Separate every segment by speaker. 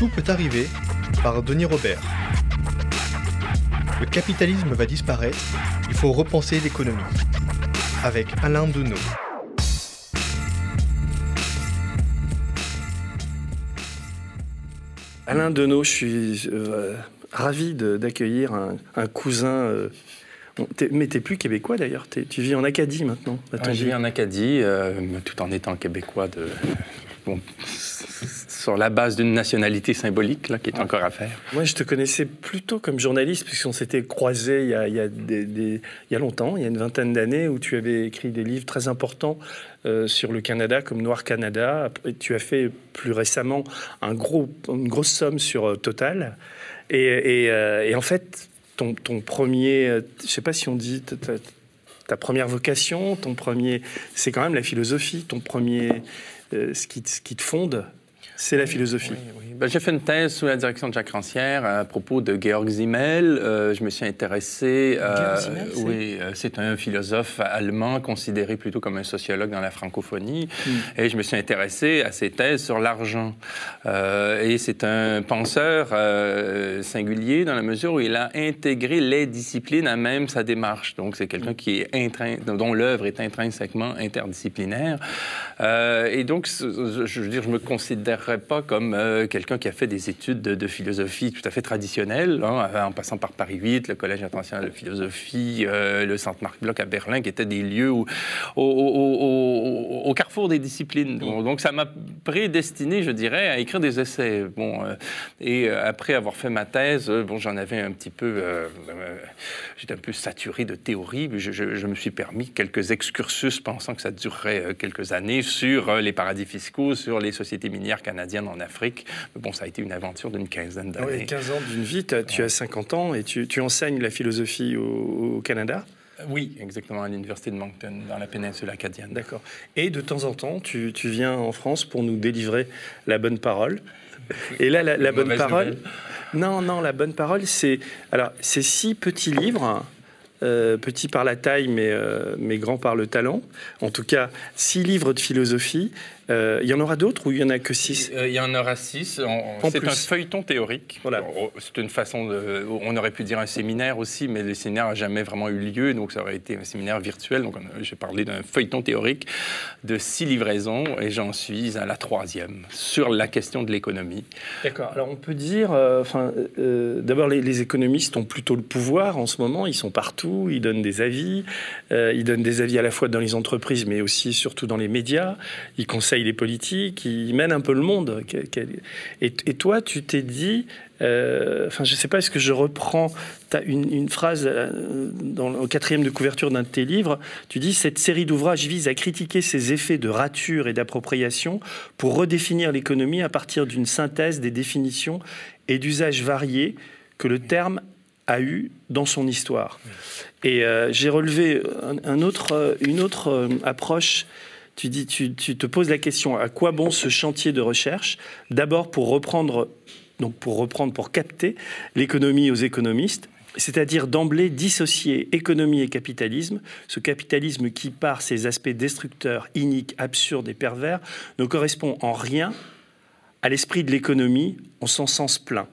Speaker 1: Tout peut arriver par Denis Robert. Le capitalisme va disparaître, il faut repenser l'économie. Avec Alain Deneau.
Speaker 2: Alain Deneau, je suis euh, ravi d'accueillir un, cousin. Euh, mais tu n'es plus québécois d'ailleurs, tu vis en Acadie maintenant.
Speaker 3: je vis en Acadie, euh, tout en étant québécois de, sur la base d'une nationalité symbolique là, qui est encore à faire.
Speaker 2: Moi, je te connaissais plutôt comme journaliste, puisqu'on s'était croisés il y, a, il, y a des, il y a longtemps, il y a une vingtaine d'années, où tu avais écrit des livres très importants euh, sur le Canada, comme Noir Canada. Et tu as fait plus récemment un gros, une grosse somme sur euh, Total. Et, et, euh, et en fait, ton, ton premier, je ne sais pas si on dit ta première vocation, ton premier, c'est quand même la philosophie, ton premier, ce, qui, ce qui te fonde, c'est la philosophie.
Speaker 3: Ben, j'ai fait une thèse sous la direction de Jacques Rancière à propos de Georg Simmel. Euh, je me suis intéressé.
Speaker 2: Euh, Simmel,
Speaker 3: oui, euh, c'est un philosophe allemand considéré plutôt comme un sociologue dans la francophonie. Hmm. Et je me suis intéressé à ses thèses sur l'argent. et c'est un penseur singulier dans la mesure où il a intégré les disciplines à même sa démarche. Donc c'est quelqu'un qui est dont l'œuvre est intrinsèquement interdisciplinaire. et donc, je veux dire, je me considère pas comme euh, quelqu'un qui a fait des études de, philosophie tout à fait traditionnelles, hein, en passant par Paris 8, le Collège international de philosophie, euh, le Centre Marc Bloch à Berlin, qui étaient des lieux où, au, carrefour des disciplines. Donc, ça m'a prédestiné, je dirais, à écrire des essais. Bon, euh, et après avoir fait ma thèse, bon, j'en avais un petit peu, j'étais un peu saturé de théorie. Je, je, me suis permis quelques excursus, pensant que ça durerait quelques années, sur les paradis fiscaux, sur les sociétés minières canadiennes en Afrique. Mais bon, ça a été une aventure d'une quinzaine d'années.
Speaker 2: Oui, 15 ans d'une vie, tu as 50 ans et tu, enseignes la philosophie au, Canada?
Speaker 3: Oui, exactement, à l'Université de Moncton, dans la péninsule acadienne.
Speaker 2: D'accord. Et de temps en temps, tu, viens en France pour nous délivrer la bonne parole. Et là, la, bonne parole. Non, non, la bonne parole, c'est. Alors, c'est six petits livres. Euh, petits par la taille, mais, euh, mais grands par le talent. En tout cas, six livres de philosophie euh, il y en aura d'autres ou il y en a que six?
Speaker 3: Euh, Il y en aura six. C'est un feuilleton théorique. Voilà. C'est une façon de. On aurait pu dire un séminaire aussi, mais le séminaire n'a jamais vraiment eu lieu, donc ça aurait été un séminaire virtuel. Donc j'ai parlé d'un feuilleton théorique de six livraisons et j'en suis à la troisième sur la question de l'économie.
Speaker 2: D'accord. Alors on peut dire, euh, enfin, d'abord les, les, économistes ont plutôt le pouvoir en ce moment. Ils sont partout, ils donnent des avis, ils donnent des avis à la fois dans les entreprises, mais aussi surtout dans les médias. Ils conseillent il est politique, il mène un peu le monde. Et, toi, tu t'es dit, euh, enfin, je ne sais pas, est-ce que je reprends une, phrase euh, dans, au quatrième de couverture d'un de tes livres Tu dis Cette série d'ouvrages vise à critiquer ces effets de rature et d'appropriation pour redéfinir l'économie à partir d'une synthèse des définitions et d'usages variés que le terme a eu dans son histoire. Et euh, j'ai relevé un, autre, une autre approche tu, te poses la question à quoi bon ce chantier de recherche? D'abord pour reprendre, pour reprendre, pour capter l'économie aux économistes, c'est-à-dire d'emblée dissocier économie et capitalisme, ce capitalisme qui, par ses aspects destructeurs, iniques, absurdes et pervers, ne correspond en rien à l'esprit de l'économie en son sens plein.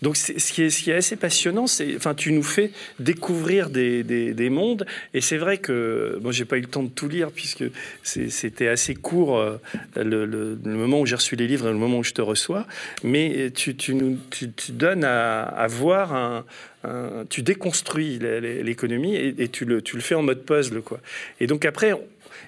Speaker 2: Donc, ce qui, est, assez passionnant, c'est, enfin, tu nous fais découvrir des, des, mondes, et c'est vrai que, moi, j'ai pas eu le temps de tout lire puisque c'était assez court euh, le, moment où j'ai reçu les livres et le moment où je te reçois, mais tu, tu nous, tu, donnes à, à voir un, tu déconstruis l'économie et, et, tu, le, tu le fais en mode puzzle, quoi. Et donc après,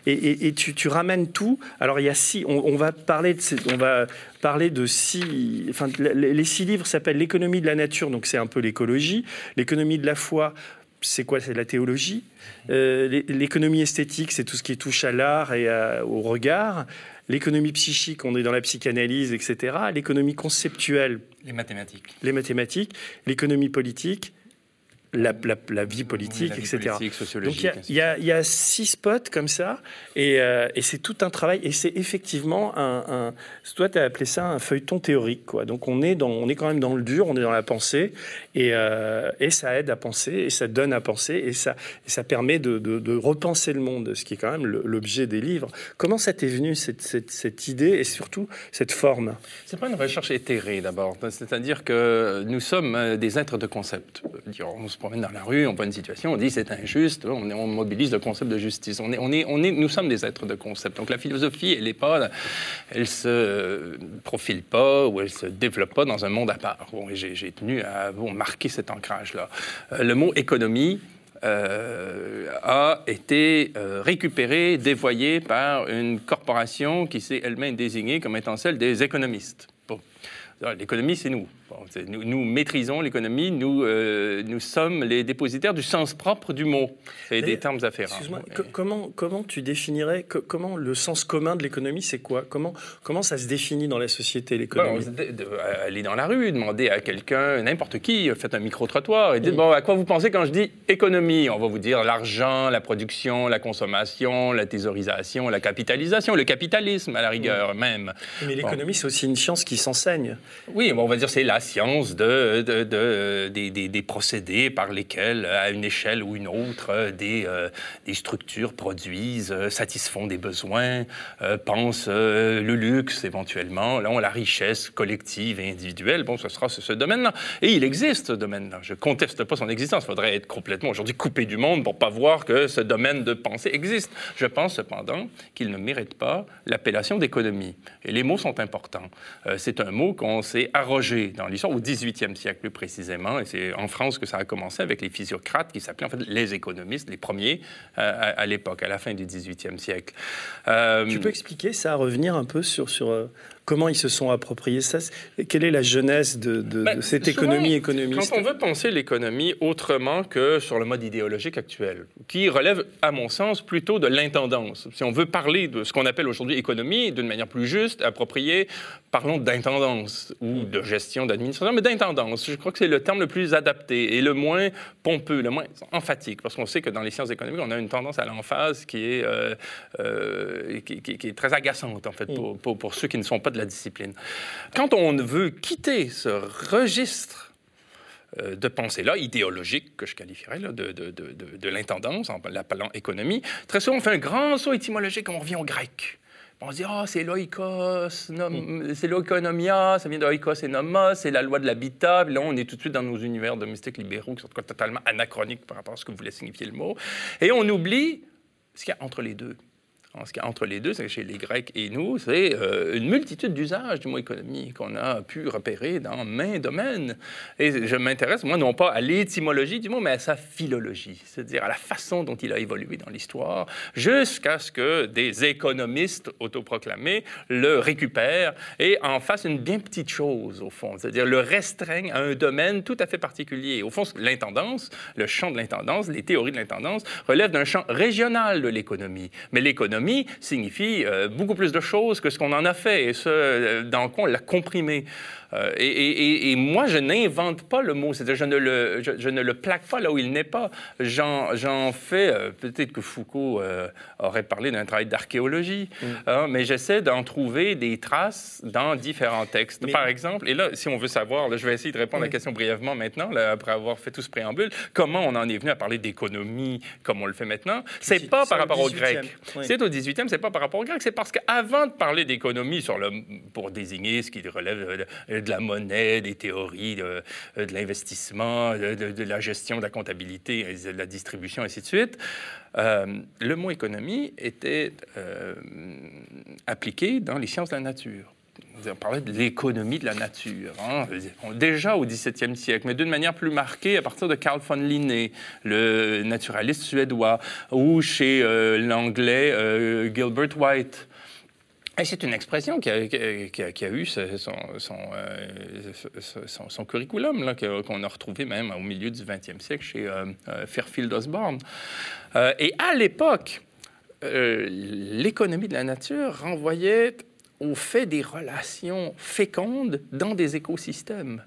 Speaker 2: et, tu, ramènes tout. Alors il y a six. On, va parler de, on va parler de six. Enfin, les six livres s'appellent l'économie de la nature, donc c'est un peu l'écologie. L'économie de la foi. C'est quoi? C'est la théologie. Euh, l'économie esthétique, c'est tout ce qui touche à l'art et au regard. L'économie psychique, on est dans la psychanalyse, etc. L'économie conceptuelle.
Speaker 3: Les mathématiques.
Speaker 2: Les mathématiques. L'économie politique la, la, vie politique,
Speaker 3: la vie
Speaker 2: etc.
Speaker 3: Politique,
Speaker 2: Donc il y, y, a six spots comme ça, et, euh, et c'est tout un travail, et c'est effectivement un, un toi tu as appelé ça un feuilleton théorique, quoi. Donc on est, dans, on est quand même dans le dur, on est dans la pensée, et, euh, et ça aide à penser, et ça donne à penser, et ça, et ça permet de, de, de, repenser le monde, ce qui est quand même l'objet des livres. Comment ça t'est venu, cette, cette, cette, idée, et surtout cette forme?
Speaker 3: C'est pas une recherche éthérée d'abord, c'est-à-dire que nous sommes euh, des êtres de concept. On se promène dans la rue, on voit une situation, on dit c'est injuste, on, on, mobilise le concept de justice. On est, on est, on est, nous sommes des êtres de concept. Donc la philosophie, elle est pas, elle se profile pas ou elle se développe pas dans un monde à part. Bon, j'ai tenu à bon, marquer cet ancrage-là. Euh, le mot économie, euh, a été euh, récupéré, dévoyé par une corporation qui s'est elle-même désignée comme étant celle des économistes. Bon. L'économie, c'est nous. Bon, nous, nous, maîtrisons l'économie, nous, euh, nous sommes les dépositaires du sens propre du mot et des termes afférents.
Speaker 2: Excuse-moi, comment, comment tu définirais, que, comment le sens commun de l'économie, c'est quoi? Comment, comment ça se définit dans la société, l'économie?
Speaker 3: Bon, Aller dans la rue, demander à quelqu'un, n'importe qui, faites un micro-trottoir et dites, oui. bon, à quoi vous pensez quand je dis économie? On va vous dire l'argent, la production, la consommation, la thésaurisation, la capitalisation, le capitalisme à la rigueur oui. même.
Speaker 2: Mais l'économie, bon. c'est aussi une science qui s'enseigne.
Speaker 3: Oui, bon, on va dire c'est la science de, de, de des, procédés par lesquels, à une échelle ou une autre, des, euh, structures produisent, euh, satisfont des besoins, euh, pensent le luxe éventuellement, là, la richesse collective et individuelle. Bon, ce sera ce, ce domaine-là. Et il existe, ce domaine-là. Je ne conteste pas son existence. Il faudrait être complètement aujourd'hui coupé du monde pour ne pas voir que ce domaine de pensée existe. Je pense cependant qu'il ne mérite pas l'appellation d'économie. Et les mots sont importants. c'est un mot qu'on s'est arrogé dans l'histoire, au 18e siècle plus précisément, et c'est en France que ça a commencé avec les physiocrates qui s'appelaient en fait les économistes, les premiers euh, à, l'époque, à la fin du 18e siècle.
Speaker 2: Euh, tu peux expliquer ça, revenir un peu sur, sur euh, comment ils se sont appropriés ça? Quelle est la jeunesse de, de, ben, de cette économie souvent, économiste?
Speaker 3: Quand on veut penser l'économie autrement que sur le mode idéologique actuel, qui relève, à mon sens, plutôt de l'intendance. Si on veut parler de ce qu'on appelle aujourd'hui économie d'une manière plus juste, appropriée, parlons d'intendance ou de gestion d'administration, mais d'intendance. Je crois que c'est le terme le plus adapté et le moins pompeux, le moins emphatique, parce qu'on sait que dans les sciences économiques, on a une tendance à l'emphase qui est euh, euh, qui, qui, qui, est très agaçante en fait pour, pour, pour ceux qui ne sont pas de la discipline. Quand on veut quitter ce registre euh, de pensée-là, idéologique, que je qualifierais là, de, de, de, de l'intendance, en l'appelant économie, très souvent on fait un grand saut étymologique, on revient au grec. On se dit, oh, c'est l'oikos, mm. c'est l'oikonomia, ça vient de oikos et nomos, c'est la loi de l'habitat. Là, on est tout de suite dans nos univers domestiques libéraux qui sont totalement anachroniques par rapport à ce que voulait signifier le mot. Et on oublie ce qu'il y a entre les deux. Entre les deux, chez les Grecs et nous, c'est euh, une multitude d'usages du mot économie qu'on a pu repérer dans main domaines. Et je m'intéresse, moi, non pas à l'étymologie du mot, mais à sa philologie, c'est-à-dire à la façon dont il a évolué dans l'histoire, jusqu'à ce que des économistes autoproclamés le récupèrent et en fassent une bien petite chose, au fond, c'est-à-dire le restreignent à un domaine tout à fait particulier. Au fond, l'intendance, le champ de l'intendance, les théories de l'intendance relèvent d'un champ régional de l'économie. Mais l'économie signifie euh, beaucoup plus de choses que ce qu'on en a fait, et ce, euh, dans quoi on l'a comprimé. Euh, et, et, et, moi, je n'invente pas le mot, c'est-à-dire je, ne le, je, je, ne le plaque pas là où il n'est pas. J'en fais, euh, peut-être que Foucault aurait parlé d'un travail d'archéologie, mm. hein, mais j'essaie d'en trouver des traces dans différents textes. Mais... Par exemple, et là, si on veut savoir, là, je vais essayer de répondre oui. à la question brièvement maintenant, là, après avoir fait tout ce préambule, comment on en est venu à parler d'économie comme on le fait maintenant, c'est pas par rapport aux Grecs. Oui. C'est au 18e, c'est pas par rapport aux Grecs, c'est parce qu'avant de parler d'économie pour désigner ce qui relève de, la monnaie, des théories de, l'investissement, de, de, la gestion de la comptabilité, de la distribution, ainsi de suite. Euh, le mot économie était euh, appliqué dans les sciences de la nature. On parlait de l'économie de la nature, hein, déjà au XVIIe siècle, mais d'une manière plus marquée à partir de Carl von Linné, le naturaliste suédois, ou chez euh, l'anglais euh, Gilbert White. Et c'est une expression qui a, eu son, son, son, curriculum, qu'on a retrouvé même au milieu du 20e siècle chez euh, Fairfield Osborne. Et à l'époque, l'économie de la nature renvoyait au fait des relations fécondes dans des écosystèmes.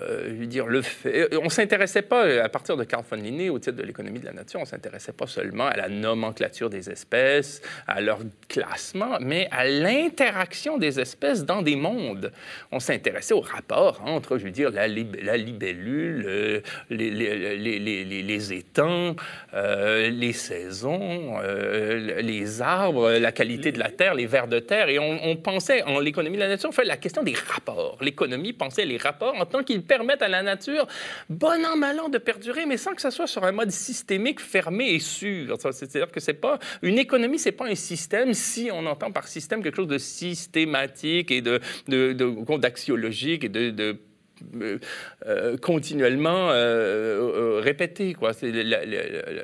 Speaker 3: Euh, je veux dire, fait, on s'intéressait pas, à partir de Carl von Linné, au titre de l'économie de la nature, on s'intéressait pas seulement à la nomenclature des espèces, à leur classement, mais à l'interaction des espèces dans des mondes. On s'intéressait au rapport entre, je veux dire, la, libellule, euh, les, étangs, euh, les saisons, les arbres, la qualité de la terre, les vers de terre, et on, pensait en l'économie de la nature, on fait la question des rapports. L'économie pensait les rapports en tant permettent à la nature, bon an, mal an, de perdurer, mais sans que ce soit sur un mode systémique, fermé et sûr. C'est-à-dire que c'est pas une économie, c'est pas un système si on entend par système quelque chose de systématique et de d'axiologique et de, de euh, euh, continuellement euh, répété.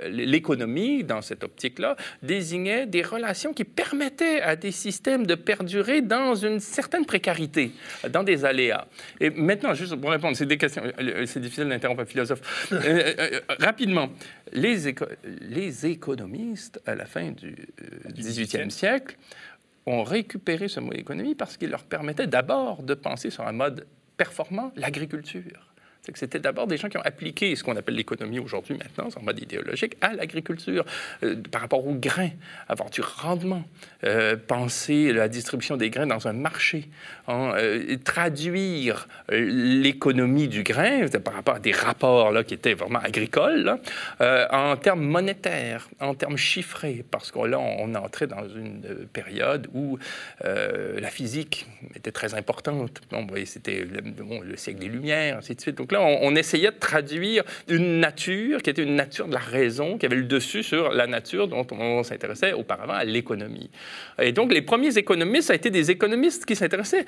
Speaker 3: L'économie, dans cette optique-là, désignait des relations qui permettaient à des systèmes de perdurer dans une certaine précarité, dans des aléas. Et maintenant, juste pour répondre, c'est des questions, c'est difficile d'interrompre un philosophe. rapidement, les, les économistes, à la fin du XVIIIe siècle, ont récupéré ce mot économie parce qu'il leur permettait d'abord de penser sur un mode performant l'agriculture c'était d'abord des gens qui ont appliqué ce qu'on appelle l'économie aujourd'hui, maintenant, en mode idéologique, à l'agriculture, euh, par rapport aux grains, avoir du rendement, euh, penser la distribution des grains dans un marché, hein, euh, traduire l'économie du grain par rapport à des rapports là, qui étaient vraiment agricoles, en termes monétaires, en termes chiffrés, parce que là, on, entré dans une période où la physique était très importante. C'était le, le, siècle des Lumières, ainsi de suite. Donc on, essayait de traduire une nature qui était une nature de la raison, qui avait le dessus sur la nature dont on s'intéressait auparavant à l'économie. Et donc, les premiers économistes, ça a été des économistes qui s'intéressaient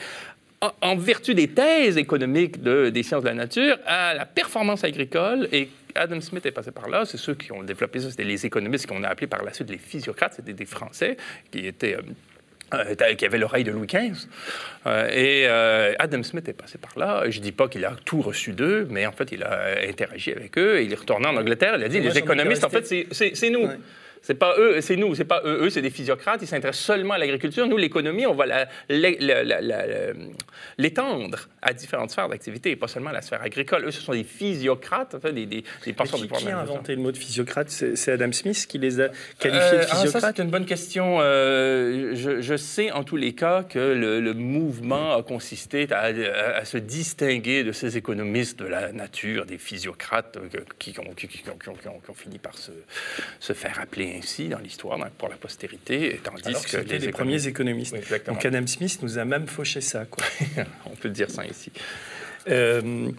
Speaker 3: en, vertu des thèses économiques des sciences de la nature à la performance agricole et Adam Smith est passé par là. C'est ceux qui ont développé ça. C'était les économistes qu'on a appelés par la suite les physiocrates. C'était des Français qui étaient euh, euh, qui avait l'oreille de Louis XV. Euh, et euh, Adam Smith est passé par là. Je ne dis pas qu'il a tout reçu d'eux, mais en fait, il a interagi avec eux. il est retourné en Angleterre. Il a dit, les économistes, en fait, c'est nous. C'est pas eux, c'est nous, c'est pas eux. Eux, c'est des physiocrates, ils s'intéressent seulement à l'agriculture. Nous, l'économie, on va l'étendre à différentes sphères d'activité et pas seulement à la sphère agricole. Eux, ce sont des physiocrates, des, des, des
Speaker 2: penseurs qui, qui a inventé le mot de physiocrate? C'est Adam Smith qui les a qualifiés de physiocrates euh, ah,
Speaker 3: Ça, c'est une bonne question. Euh, je, sais en tous les cas que le, mouvement a consisté à, se distinguer de ces économistes de la nature, des physiocrates euh, qui, ont, fini par se, se faire appeler ainsi dans l'histoire pour la postérité, tandis
Speaker 2: Alors que, que les, premiers économistes. Donc Adam Smith nous a même fauché ça. Quoi.
Speaker 3: on peut dire ça ici.
Speaker 2: Euh,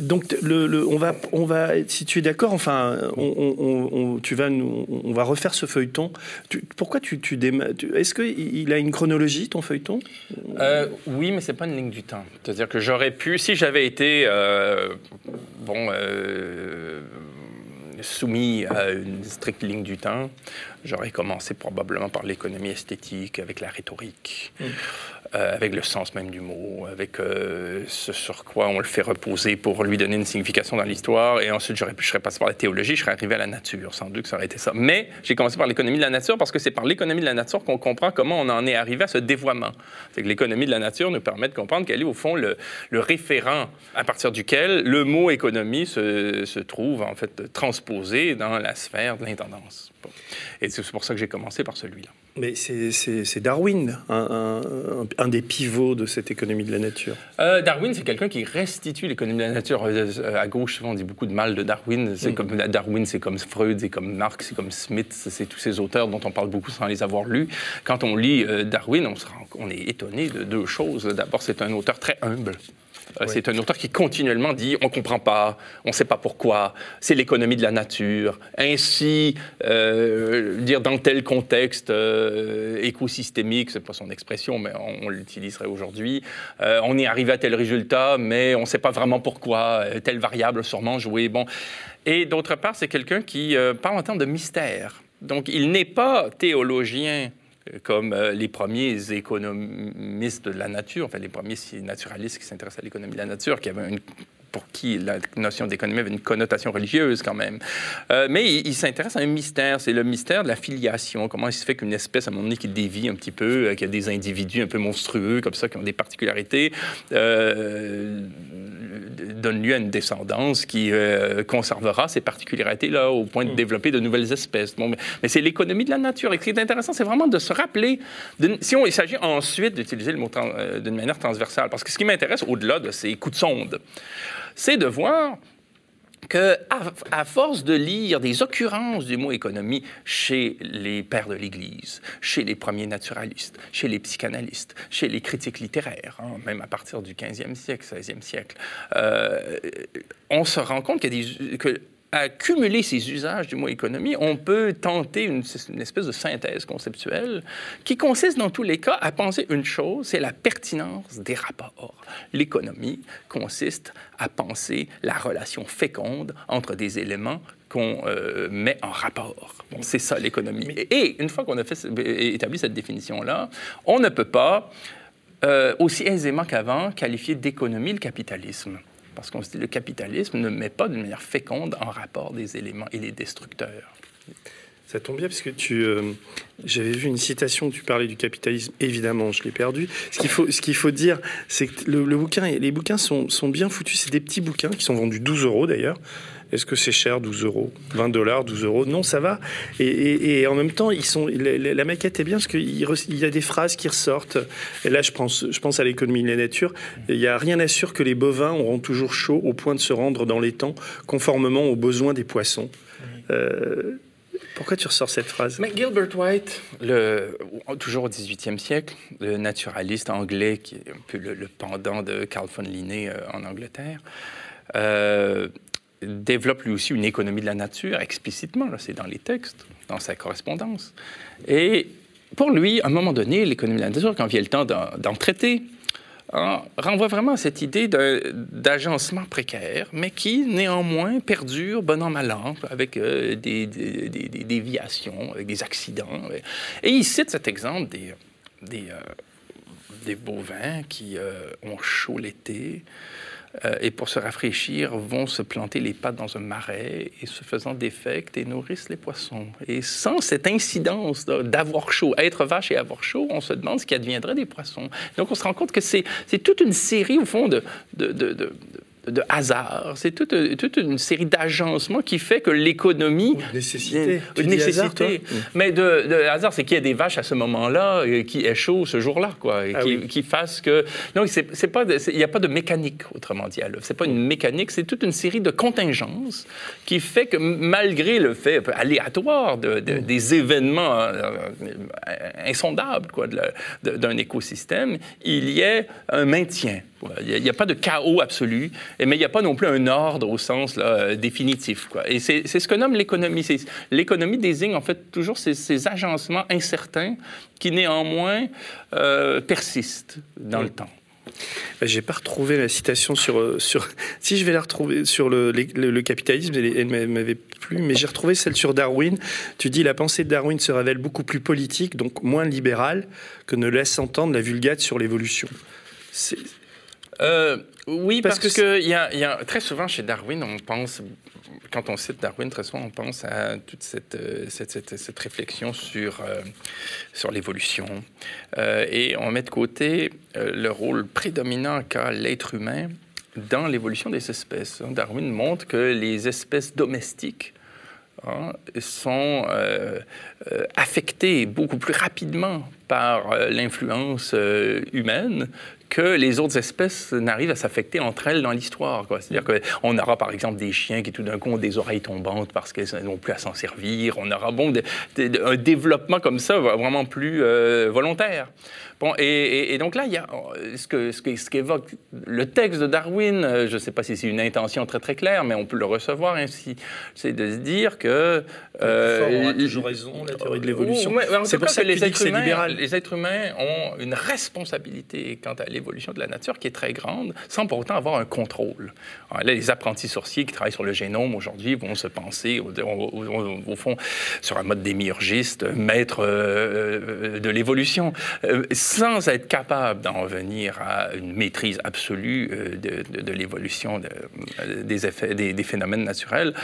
Speaker 2: donc, le, on, va, on va, si tu es d'accord, enfin, on, tu vas nous, on va refaire ce feuilleton. pourquoi tu, tu, Est-ce qu'il a une chronologie, ton feuilleton?
Speaker 3: Euh, Oui, mais c'est pas une ligne du temps. C'est-à-dire que j'aurais pu, si j'avais été, euh, bon soumis à une stricte ligne du temps, j'aurais commencé probablement par l'économie esthétique, avec la rhétorique. Mm. Euh, avec le sens même du mot, avec euh, ce sur quoi on le fait reposer pour lui donner une signification dans l'histoire. Et ensuite, je serais passé par la théologie, je serais arrivé à la nature, sans doute que ça aurait été ça. Mais j'ai commencé par l'économie de la nature parce que c'est par l'économie de la nature qu'on comprend comment on en est arrivé à ce dévoiement. C'est que l'économie de la nature nous permet de comprendre quel est au fond le, référent à partir duquel le mot économie se, se trouve en fait transposé dans la sphère de l'intendance. Et c'est pour ça que j'ai commencé par celui-là.
Speaker 2: Mais c'est Darwin, un, un, des pivots de cette économie de la nature.
Speaker 3: Euh, Darwin, c'est quelqu'un qui restitue l'économie de la nature. Euh, à gauche, souvent, on dit beaucoup de mal de Darwin. C'est mm. comme Darwin, c'est comme Freud, c'est comme Marx, c'est comme Smith, c'est tous ces auteurs dont on parle beaucoup sans les avoir lus. Quand on lit euh, Darwin, on, se on est étonné de deux choses. D'abord, c'est un auteur très humble. Euh, c'est un auteur qui continuellement dit on ne comprend pas, on ne sait pas pourquoi, c'est l'économie de la nature. Ainsi, euh, dire dans tel contexte euh, écosystémique, c'est pas son expression, mais on, l'utiliserait aujourd'hui. on est arrivé à tel résultat, mais on ne sait pas vraiment pourquoi, telle variable sûrement jouée. Bon. Et d'autre part, c'est quelqu'un qui parle en termes de mystère. Donc, il n'est pas théologien comme euh, les premiers économistes de la nature, enfin les premiers naturalistes qui s'intéressent à l'économie de la nature, qui avaient une pour qui la notion d'économie avait une connotation religieuse quand même. Euh, mais il, s'intéresse à un mystère, c'est le mystère de la filiation. Comment il se fait qu'une espèce, à un moment donné, qui dévie un petit peu, euh, qu'il y a des individus un peu monstrueux comme ça, qui ont des particularités, donne lieu à une descendance qui conservera ces particularités-là au point de mm. développer de nouvelles espèces. Bon, mais, c'est l'économie de la nature. Et ce qui est intéressant, c'est vraiment de se rappeler, si on, il s'agit ensuite d'utiliser le mot d'une manière transversale, parce que ce qui m'intéresse au-delà de ces coups de sonde, c'est de voir que, à, force de lire des occurrences du mot économie chez les pères de l'Église, chez les premiers naturalistes, chez les psychanalystes, chez les critiques littéraires, hein, même à partir du 15e siècle, 16e siècle, euh, on se rend compte qu'il y a des, que à cumuler ces usages du mot économie, on peut tenter une, espèce de synthèse conceptuelle qui consiste dans tous les cas à penser une chose, c'est la pertinence des rapports. L'économie consiste à penser la relation féconde entre des éléments qu'on euh, met en rapport. c'est ça l'économie. Et une fois qu'on a fait, établi cette définition-là, on ne peut pas, euh, aussi aisément qu'avant, qualifier d'économie le capitalisme parce qu'on se dit le capitalisme ne met pas de manière féconde en rapport des éléments et les destructeurs.
Speaker 2: Ça tombe bien parce que tu, euh, j'avais vu une citation tu parlais du capitalisme. Évidemment, je l'ai perdu. Ce qu'il faut, ce qu'il faut dire, c'est que le, bouquin, les bouquins sont, sont bien foutus. C'est des petits bouquins qui sont vendus 12 euros d'ailleurs. Est-ce que c'est cher, 12 euros 20 dollars, 12 euros? Non, ça va. Et, en même temps, ils sont, la, maquette est bien parce qu'il y a des phrases qui ressortent. Et là, je pense, je pense à l'économie de la nature. Il n'y a rien à sûr que les bovins auront toujours chaud au point de se rendre dans les temps conformément aux besoins des poissons. Euh, pourquoi tu ressors cette phrase?
Speaker 3: Mais Gilbert White, le, toujours au XVIIIe siècle, le naturaliste anglais qui est un peu le, pendant de Carl von Linné euh, en Angleterre, euh, développe lui aussi une économie de la nature explicitement, c'est dans les textes, dans sa correspondance. Et pour lui, à un moment donné, l'économie de la nature, quand vient le temps d'en traiter, hein, renvoie vraiment à cette idée d'agencement précaire, mais qui néanmoins perdure bon an mal an, avec euh, des, déviations, avec des accidents. Et il cite cet exemple des, euh, bovins qui euh, ont chaud l'été, euh, et pour se rafraîchir, vont se planter les pattes dans un marais et se faisant défecte et nourrissent les poissons. Et sans cette incidence d'avoir chaud, être vache et avoir chaud, on se demande ce qui adviendrait des poissons. Donc on se rend compte que c'est toute une série, au fond, de, hasard. C'est toute, toute, une série d'agencements qui fait que l'économie.
Speaker 2: Une nécessité.
Speaker 3: Une nécessité. Mais de, de hasard, c'est qu'il y a des vaches à ce moment-là euh, qui chaud ce jour-là, quoi, et ah qui, qui, fassent que. Non, c'est pas. Il n'y a pas de mécanique, autrement dit, C'est pas une mécanique, c'est toute une série de contingences qui fait que malgré le fait aléatoire de, mm. des événements euh, insondables, quoi, d'un écosystème, il y ait un maintien. Il n'y a, pas de chaos absolu, mais il n'y a pas non plus un ordre au sens là, définitif. Quoi. Et c'est ce que nomme l'économie. L'économie désigne en fait toujours ces, agencements incertains qui néanmoins euh, persistent dans le temps.
Speaker 2: Ben, j'ai pas retrouvé la citation sur, euh, sur. Si je vais la retrouver sur le, le, capitalisme, elle, m'avait plu, mais j'ai retrouvé celle sur Darwin. Tu dis la pensée de Darwin se révèle beaucoup plus politique, donc moins libérale, que ne laisse entendre la vulgate sur l'évolution.
Speaker 3: Euh, oui, parce, que, y a, y a, très souvent chez Darwin, on pense, quand on cite Darwin, très souvent on pense à toute cette, euh, cette, cette, réflexion sur, euh, sur l'évolution. et on met de côté le rôle prédominant qu'a l'être humain dans l'évolution des espèces. Darwin montre que les espèces domestiques hein, sont affectées beaucoup plus rapidement par l'influence humaine que les autres espèces n'arrivent à s'affecter entre elles dans l'histoire. C'est-à-dire qu'on aura par exemple des chiens qui tout d'un coup ont des oreilles tombantes parce qu'elles n'ont plus à s'en servir. On aura bon, un développement comme ça vraiment plus euh, volontaire. Bon, et, donc là, il y a ce qu'évoque ce, le texte de Darwin, je ne sais pas si c'est une intention très très claire, mais on peut le recevoir ainsi, c'est de se dire que...
Speaker 2: Euh, on a toujours raison, la théorie de l'évolution.
Speaker 3: c'est pour ça que les êtres, humains, les êtres humains ont une responsabilité quant à l'évolution de la nature qui est très grande, sans pour autant avoir un contrôle. là, les apprentis sorciers qui travaillent sur le génome aujourd'hui vont se penser, au, fond, sur un mode démiurgiste, maître euh, de l'évolution sans être capable d'en revenir à une maîtrise absolue euh, de, l'évolution euh, des, effets, des, phénomènes naturels,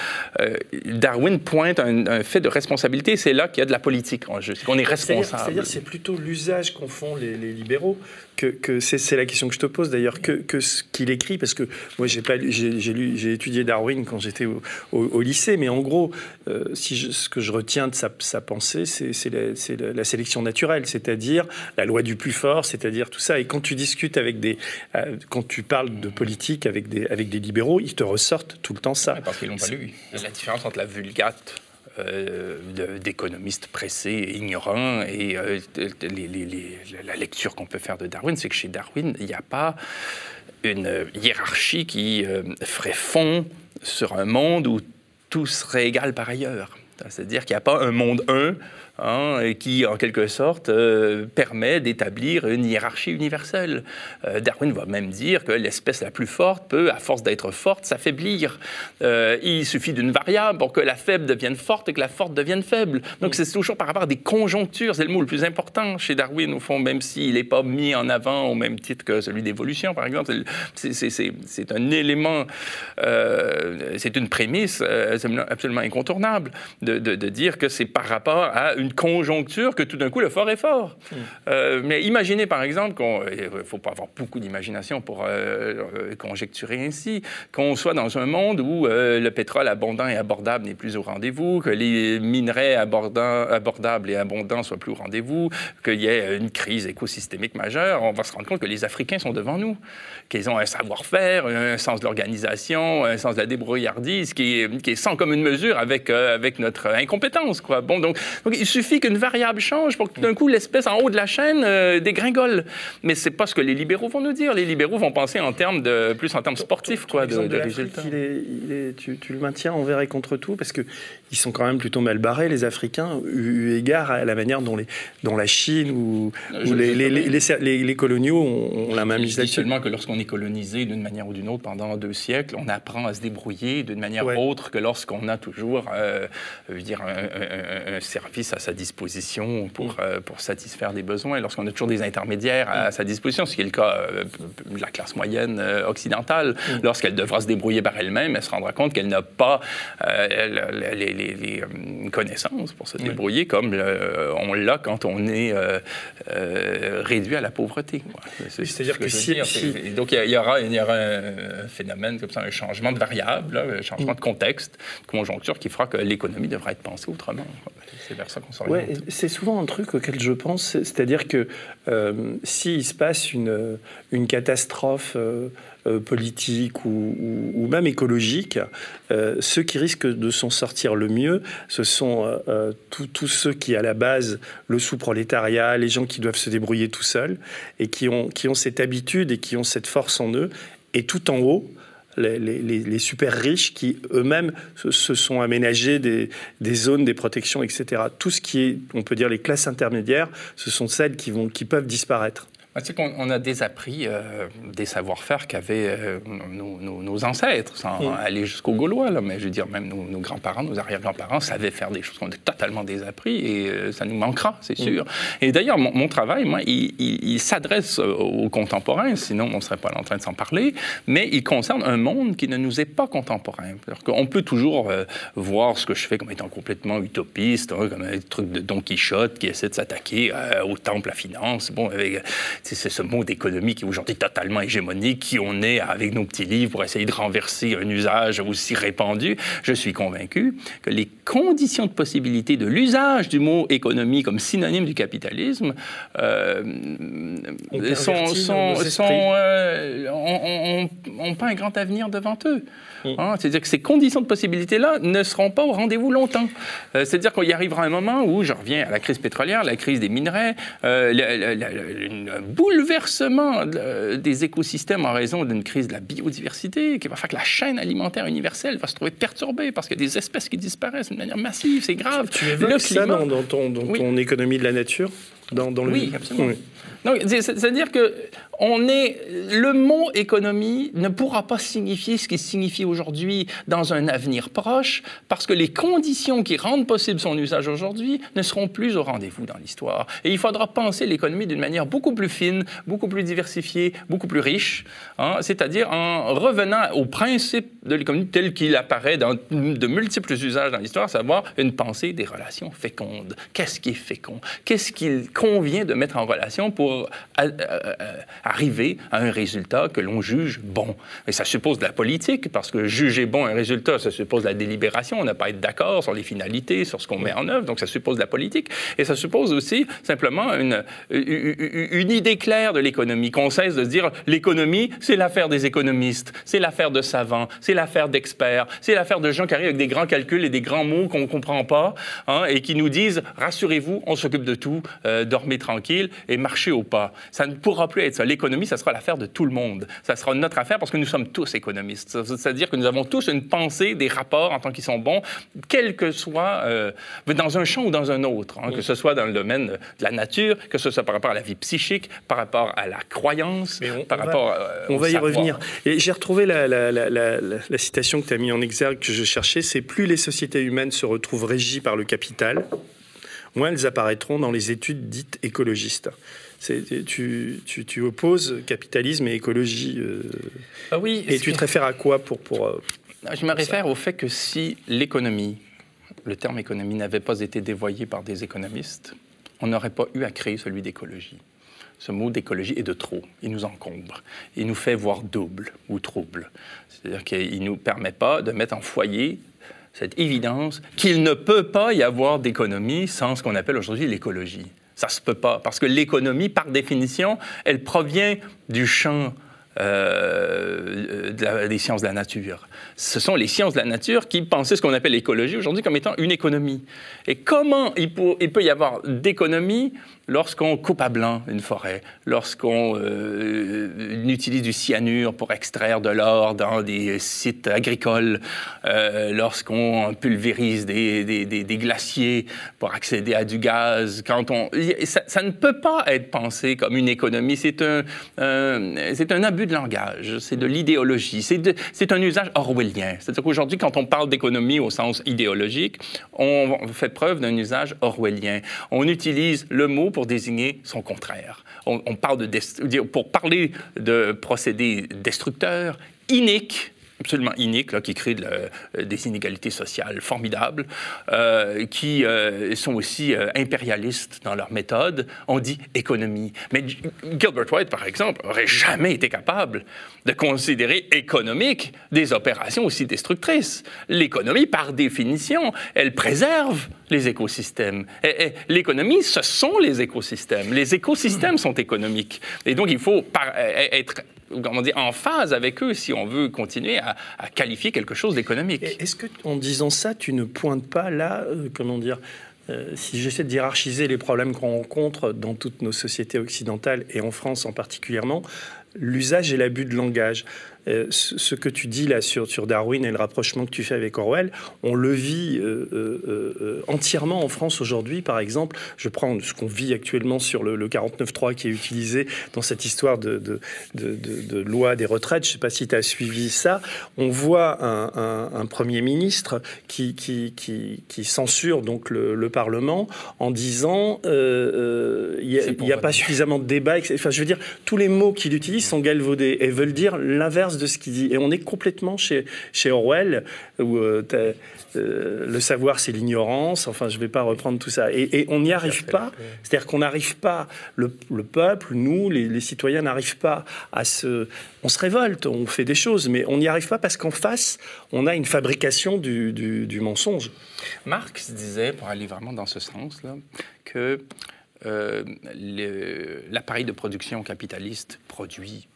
Speaker 3: euh, Darwin pointe un, fait de responsabilité. C'est là qu'il y a de la politique en jeu. qu'on est responsable.
Speaker 2: C'est-à-dire, c'est plutôt l'usage qu'en font les, libéraux que, c'est la question que je te pose d'ailleurs que, ce qu'il écrit parce que moi j'ai pas j'ai étudié Darwin quand j'étais au, lycée mais en gros euh, ce que je retiens de sa, pensée c'est la, sélection naturelle c'est-à-dire la loi du plus fort c'est-à-dire tout ça. Et quand tu discutes avec des euh, quand tu parles de politique avec des avec des libéraux ils te ressortent tout le temps ça.
Speaker 3: Parce qu'ils l'ont pas lu. La différence entre la vulgate d'économistes pressés et ignorants. Et euh, la lecture qu'on peut faire de Darwin, c'est que chez Darwin, il n'y a pas une hiérarchie qui euh, ferait fond sur un monde où tout serait égal par ailleurs. C'est-à-dire qu'il n'y a pas un monde 1 Hein, qui, en quelque sorte, euh, permet d'établir une hiérarchie universelle. Euh, Darwin va même dire que l'espèce la plus forte peut, à force d'être forte, s'affaiblir. Euh, il suffit d'une variable pour que la faible devienne forte et que la forte devienne faible. Donc, c'est toujours par rapport à des conjonctures. C'est le mot le plus important chez Darwin, au fond, même s'il n'est pas mis en avant au même titre que celui d'évolution, par exemple. C'est un élément, c'est une prémisse absolument incontournable de, de dire que c'est par rapport à une conjoncture que tout d'un coup le fort est fort. Hmm. Euh, mais imaginez par exemple qu'il ne faut pas avoir beaucoup d'imagination pour euh, euh, conjecturer ainsi, qu'on soit dans un monde où le pétrole abondant et abordable n'est plus au rendez-vous, que les minerais abordables et abondants soient plus au rendez-vous, qu'il y ait une crise écosystémique majeure, on va se rendre compte que les Africains sont devant nous, qu'ils ont un savoir-faire, un sens de l'organisation, un sens de la débrouillardise qui est, qui est sans commune mesure avec, avec notre incompétence. Quoi. Bon, donc, donc il suffit qu'une variable change pour que d'un coup l'espèce en haut de la chaîne euh, dégringole. Mais c'est pas ce que les libéraux vont nous dire. Les libéraux vont penser en termes de plus en termes sportifs, quoi, de, résultats.
Speaker 2: tu, le maintiens envers et contre tout parce que ils sont quand même plutôt mal barrés les Africains eu égard à la manière dont les dont la Chine ou, les, les, coloniaux ont, la même
Speaker 3: mise Seulement que lorsqu'on est colonisé d'une manière ou d'une autre pendant deux siècles, on apprend à se débrouiller d'une manière autre que lorsqu'on a toujours, euh, veux dire, un, un service à sa disposition pour, mm. euh, pour satisfaire des besoins. Lorsqu'on a toujours des intermédiaires à, mm. sa disposition, ce qui est le cas euh, de la classe moyenne euh, occidentale, mm. lorsqu'elle devra se débrouiller par elle-même, elle se rendra compte qu'elle n'a pas les, connaissances pour se débrouiller comme on l'a quand on est réduit à la pauvreté.
Speaker 2: C'est-à-dire que, si,
Speaker 3: Donc il y, aura, il y aura un phénomène comme ça, un changement de variable, un changement de contexte, de conjoncture qui fera que l'économie devra être pensée autrement. C'est vers ça qu'on
Speaker 2: Ouais, c'est souvent un truc auquel je pense, c'est-à-dire que euh, s'il se passe une, catastrophe euh, euh, politique ou, même écologique, euh, ceux qui risquent de s'en sortir le mieux, ce sont tous ceux qui, à la base, le sous-prolétariat, les gens qui doivent se débrouiller tout seuls et qui ont cette habitude et qui ont cette force en eux. Et tout en haut, les, super riches qui eux-mêmes se, sont aménagés des, zones, des protections, etc. Tout ce qui est, on peut dire, les classes intermédiaires, ce sont celles qui, vont, qui peuvent disparaître.
Speaker 3: Bah, c'est qu'on a désappris euh, des savoir-faire qu'avaient euh, nos, ancêtres, sans aller jusqu'aux Gaulois, là, mais je veux dire, même nos, grands-parents, nos arrière-grands-parents savaient faire des choses qu'on a totalement désappris et euh, ça nous manquera, c'est sûr. Et d'ailleurs, mon, travail, moi, il, s'adresse aux contemporains, sinon on ne serait pas en train de s'en parler, mais il concerne un monde qui ne nous est pas contemporain. On peut toujours voir ce que je fais comme étant complètement utopiste, hein, comme un truc de Don Quichotte qui essaie de s'attaquer au temple à finance. Bon, avec c'est ce monde économique qui est aujourd'hui totalement hégémonique, qui on est avec nos petits livres pour essayer de renverser un usage aussi répandu. Je suis convaincu que les conditions de possibilité de l'usage du mot économie comme synonyme du capitalisme euh, sont, sont, sont euh, ont, pas un grand avenir devant eux. Hein, c'est-à-dire que ces conditions de possibilité-là ne seront pas au rendez-vous longtemps. Euh, c'est-à-dire qu'il y arrivera un moment où, je reviens à la crise pétrolière, la crise des minerais, euh, bouleversement des écosystèmes en raison d'une crise de la biodiversité qui va faire que la chaîne alimentaire universelle va se trouver perturbée parce qu'il y a des espèces qui disparaissent d'une manière massive, c'est grave.
Speaker 2: Tu, évoques ça dans, ton, économie de la nature dans, le...
Speaker 3: Oui, absolument. C'est-à-dire que on est, le mot économie ne pourra pas signifier ce qu'il signifie aujourd'hui dans un avenir proche, parce que les conditions qui rendent possible son usage aujourd'hui ne seront plus au rendez-vous dans l'histoire. Et il faudra penser l'économie d'une manière beaucoup plus fine, beaucoup plus diversifiée, beaucoup plus riche, hein, c'est-à-dire en revenant au principe de l'économie tel qu'il apparaît dans de multiples usages dans l'histoire, savoir une pensée des relations fécondes. Qu'est-ce qui est fécond? Qu'est-ce qui, convient de mettre en relation pour arriver à un résultat que l'on juge bon. Et ça suppose de la politique, parce que juger bon un résultat, ça suppose la délibération. On n'a pas être d'accord sur les finalités, sur ce qu'on met en œuvre, donc ça suppose de la politique. Et ça suppose aussi simplement une, une idée claire de l'économie, qu'on cesse de se dire l'économie, c'est l'affaire des économistes, c'est l'affaire de savants, c'est l'affaire d'experts, c'est l'affaire de gens qui arrivent avec des grands calculs et des grands mots qu'on ne comprend pas, hein, et qui nous disent rassurez-vous, on s'occupe de tout, euh, dormez tranquille et marchez au pas. Ça ne pourra plus être ça. L'économie, ça sera l'affaire de tout le monde. Ça sera notre affaire parce que nous sommes tous économistes. C'est-à-dire que nous avons tous une pensée, des rapports en tant qu'ils sont bons, quel que soit, euh, dans un champ ou dans un autre, hein, que ce soit dans le domaine de la nature, que ce soit par rapport à la vie psychique, par rapport à la croyance, par rapport
Speaker 2: va, euh, On va y revenir. Et j'ai retrouvé la, la, citation que tu as mis en exergue, que je cherchais, c'est plus les sociétés humaines se retrouvent régies par le capital, moins elles apparaîtront dans les études dites écologistes. Tu, tu, tu, opposes capitalisme et écologie. Euh,
Speaker 3: ah oui.
Speaker 2: Et tu te réfères à quoi pour... pour euh,
Speaker 3: je me réfère au fait que si l'économie, le terme économie n'avait pas été dévoyé par des économistes, on n'aurait pas eu à créer celui d'écologie. Ce mot d'écologie est de trop. Il nous encombre. Il nous fait voir double ou trouble. C'est-à-dire qu'il ne nous permet pas de mettre en foyer cette évidence qu'il ne peut pas y avoir d'économie sans ce qu'on appelle aujourd'hui l'écologie. Ça se peut pas, parce que l'économie, par définition, elle provient du champ euh, des sciences de la nature. Ce sont les sciences de la nature qui pensaient ce qu'on appelle l'écologie aujourd'hui comme étant une économie. Et comment il, peut y avoir d'économie lorsqu'on coupe à blanc une forêt, lorsqu'on euh, utilise du cyanure pour extraire de l'or dans des sites agricoles, euh, lorsqu'on pulvérise des, glaciers pour accéder à du gaz, quand on... Ça, ne peut pas être pensé comme une économie, c'est un, c'est un abus de langage, c'est de l'idéologie, c'est un usage orwellien. C'est-à-dire qu'aujourd'hui, quand on parle d'économie au sens idéologique, on fait preuve d'un usage orwellien. On utilise le mot pour désigner son contraire. On, parle de, pour parler de procédés destructeurs, iniques, absolument iniques, là, qui créent des inégalités sociales formidables, euh, qui euh, sont aussi euh, impérialistes dans leur méthode. On dit économie. Mais Gilbert White, par exemple, aurait jamais été capable de considérer économique des opérations aussi destructrices. L'économie, par définition, elle préserve les écosystèmes. L'économie, ce sont les écosystèmes. Les écosystèmes sont économiques. Et donc, il faut être comment dire, en phase avec eux si on veut continuer à, qualifier quelque chose d'économique.
Speaker 2: Est-ce que, en disant ça, tu ne pointes pas là, euh, comment dire, euh, si j'essaie de hiérarchiser les problèmes qu'on rencontre dans toutes nos sociétés occidentales et en France en particulièrement, l'usage et l'abus de langage? Euh, ce que tu dis là sur, sur Darwin et le rapprochement que tu fais avec Orwell, on le vit euh, euh, entièrement en France aujourd'hui. Par exemple, je prends ce qu'on vit actuellement sur le, le 49.3 qui est utilisé dans cette histoire de, de, de, loi des retraites. Je ne sais pas si tu as suivi ça. On voit un, un, Premier ministre qui, qui, qui, qui, censure donc le, le Parlement en disant il n'y a, a pas suffisamment de débat. Enfin, je veux dire, tous les mots qu'il utilise sont galvaudés et veulent dire l'inverse de ce qu'il dit. Et on est complètement chez, chez Orwell, où euh, euh, le savoir, c'est l'ignorance. Enfin, je ne vais pas reprendre tout ça. Et, on n'y arrive pas. C'est-à-dire qu'on n'arrive pas, le, peuple, nous, les, citoyens, n'arrivent pas à se... On se révolte, on fait des choses, mais on n'y arrive pas parce qu'en face, on a une fabrication du, du, mensonge.
Speaker 3: Marx disait, pour aller vraiment dans ce sens-là, que euh, l'appareil de production capitaliste produit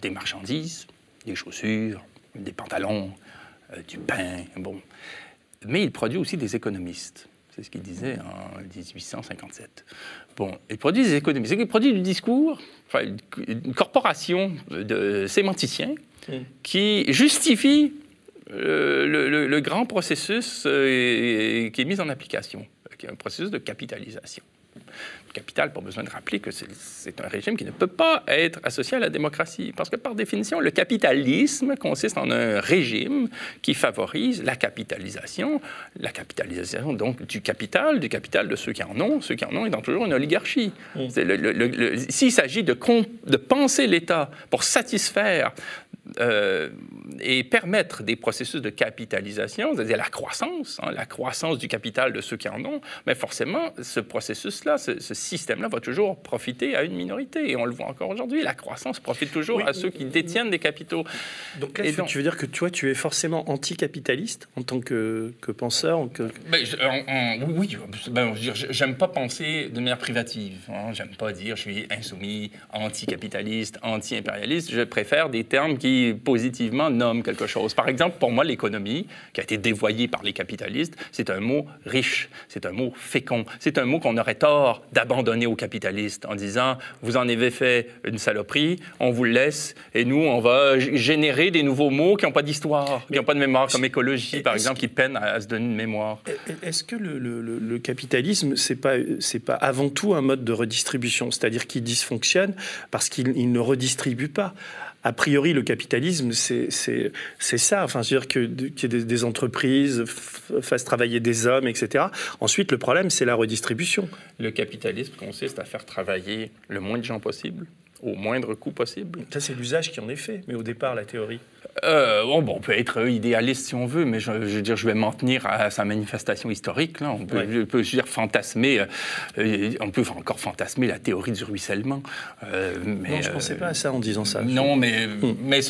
Speaker 3: des marchandises, des chaussures, des pantalons, euh, du pain, bon. Mais il produit aussi des économistes. C'est ce qu'il disait en 1857. Bon, il produit des économistes. Il produit du discours, enfin, une corporation de sémanticiens qui justifie euh, le, grand processus euh, qui est mis en application, qui est un processus de capitalisation capital, pas besoin de rappeler que c'est un régime qui ne peut pas être associé à la démocratie. Parce que par définition, le capitalisme consiste en un régime qui favorise la capitalisation, la capitalisation donc du capital, du capital de ceux qui en ont, ceux qui en ont étant toujours une oligarchie. S'il s'agit de, de penser l'État pour satisfaire et permettre des processus de capitalisation, c'est-à-dire la croissance, hein, la croissance du capital de ceux qui en ont, mais forcément, ce processus-là, ce, système-là va toujours profiter à une minorité. Et on le voit encore aujourd'hui. La croissance profite toujours à ceux qui détiennent des capitaux.
Speaker 2: Donc là, tu veux dire que toi, tu es forcément anticapitaliste en tant que, penseur que...
Speaker 3: Ben, oui, ben, j'aime pas penser de manière privative. Hein. J'aime pas dire je suis insoumis, anticapitaliste, anti-impérialiste. Je préfère des termes qui positivement nomment quelque chose. Par exemple, pour moi, l'économie, qui a été dévoyée par les capitalistes, c'est un mot riche, c'est un mot fécond, c'est un mot qu'on aurait tort d'abandonner aux capitalistes en disant vous en avez fait une saloperie, on vous le laisse et nous, on va générer des nouveaux mots qui n'ont pas d'histoire, qui n'ont pas de mémoire, comme écologie, par exemple, qui peinent à, se donner une mémoire.
Speaker 2: Est-ce que le, le capitalisme, c'est pas, pas avant tout un mode de redistribution, c'est-à-dire qu'il dysfonctionne parce qu'il ne redistribue pas a priori, le capitalisme, c'est ça. Enfin, c'est-à-dire qu'il y ait des, des, entreprises fassent travailler des hommes, etc. Ensuite, le problème, c'est la redistribution.
Speaker 3: Le capitalisme consiste à faire travailler le moins de gens possible au moindre coût possible.
Speaker 2: Ça, c'est l'usage qui en est fait, mais au départ, la théorie.
Speaker 3: Euh, bon, on peut être idéaliste si on veut, mais je, veux dire, je vais m'en tenir à sa manifestation historique. Là. On peut, je peux dire, fantasmer, euh, on peut encore fantasmer la théorie du ruissellement.
Speaker 2: Euh, mais, non, je ne pensais pas à ça en disant ça.
Speaker 3: Non, mais, hmm. mais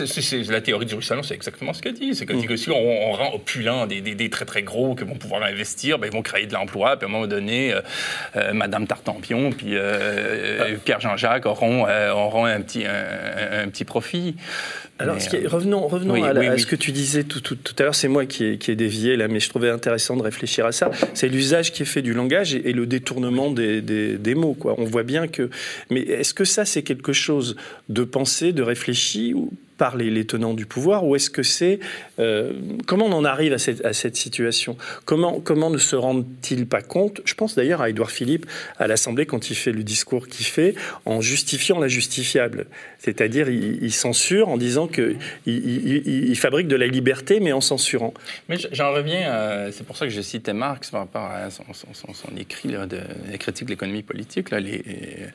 Speaker 3: la théorie du ruissellement, c'est exactement ce qu'elle dit. C'est qu'elle dit hmm. que si on, rend opulent des, des, très très gros qui vont pouvoir investir, ben, ils vont créer de l'emploi, puis à un moment donné, Madame Tartampion, puis ah. Pierre Jean-Jacques auront, auront un, petit, un, petit profit.
Speaker 2: Alors, revenons revenons à, ce que tu disais tout, tout, à l'heure. C'est moi qui ai, qui dévié là, mais je trouvais intéressant de réfléchir à ça. C'est l'usage qui est fait du langage et, le détournement des, des, mots. Quoi. On voit bien que. Mais est-ce que ça, c'est quelque chose de pensé, de réfléchi ou par les, tenants du pouvoir ou est-ce que c'est euh, comment on en arrive à cette, situation? Comment comment ne se rendent-ils pas compte? Je pense d'ailleurs à Édouard Philippe à l'Assemblée quand il fait le discours qu'il fait en justifiant la justifiable, c'est-à-dire il, censure en disant que il, fabrique de la liberté mais en censurant.
Speaker 3: Mais j'en reviens, c'est pour ça que je citais Marx par rapport à son, écrit là, de la critique de l'économie politique là, les euh,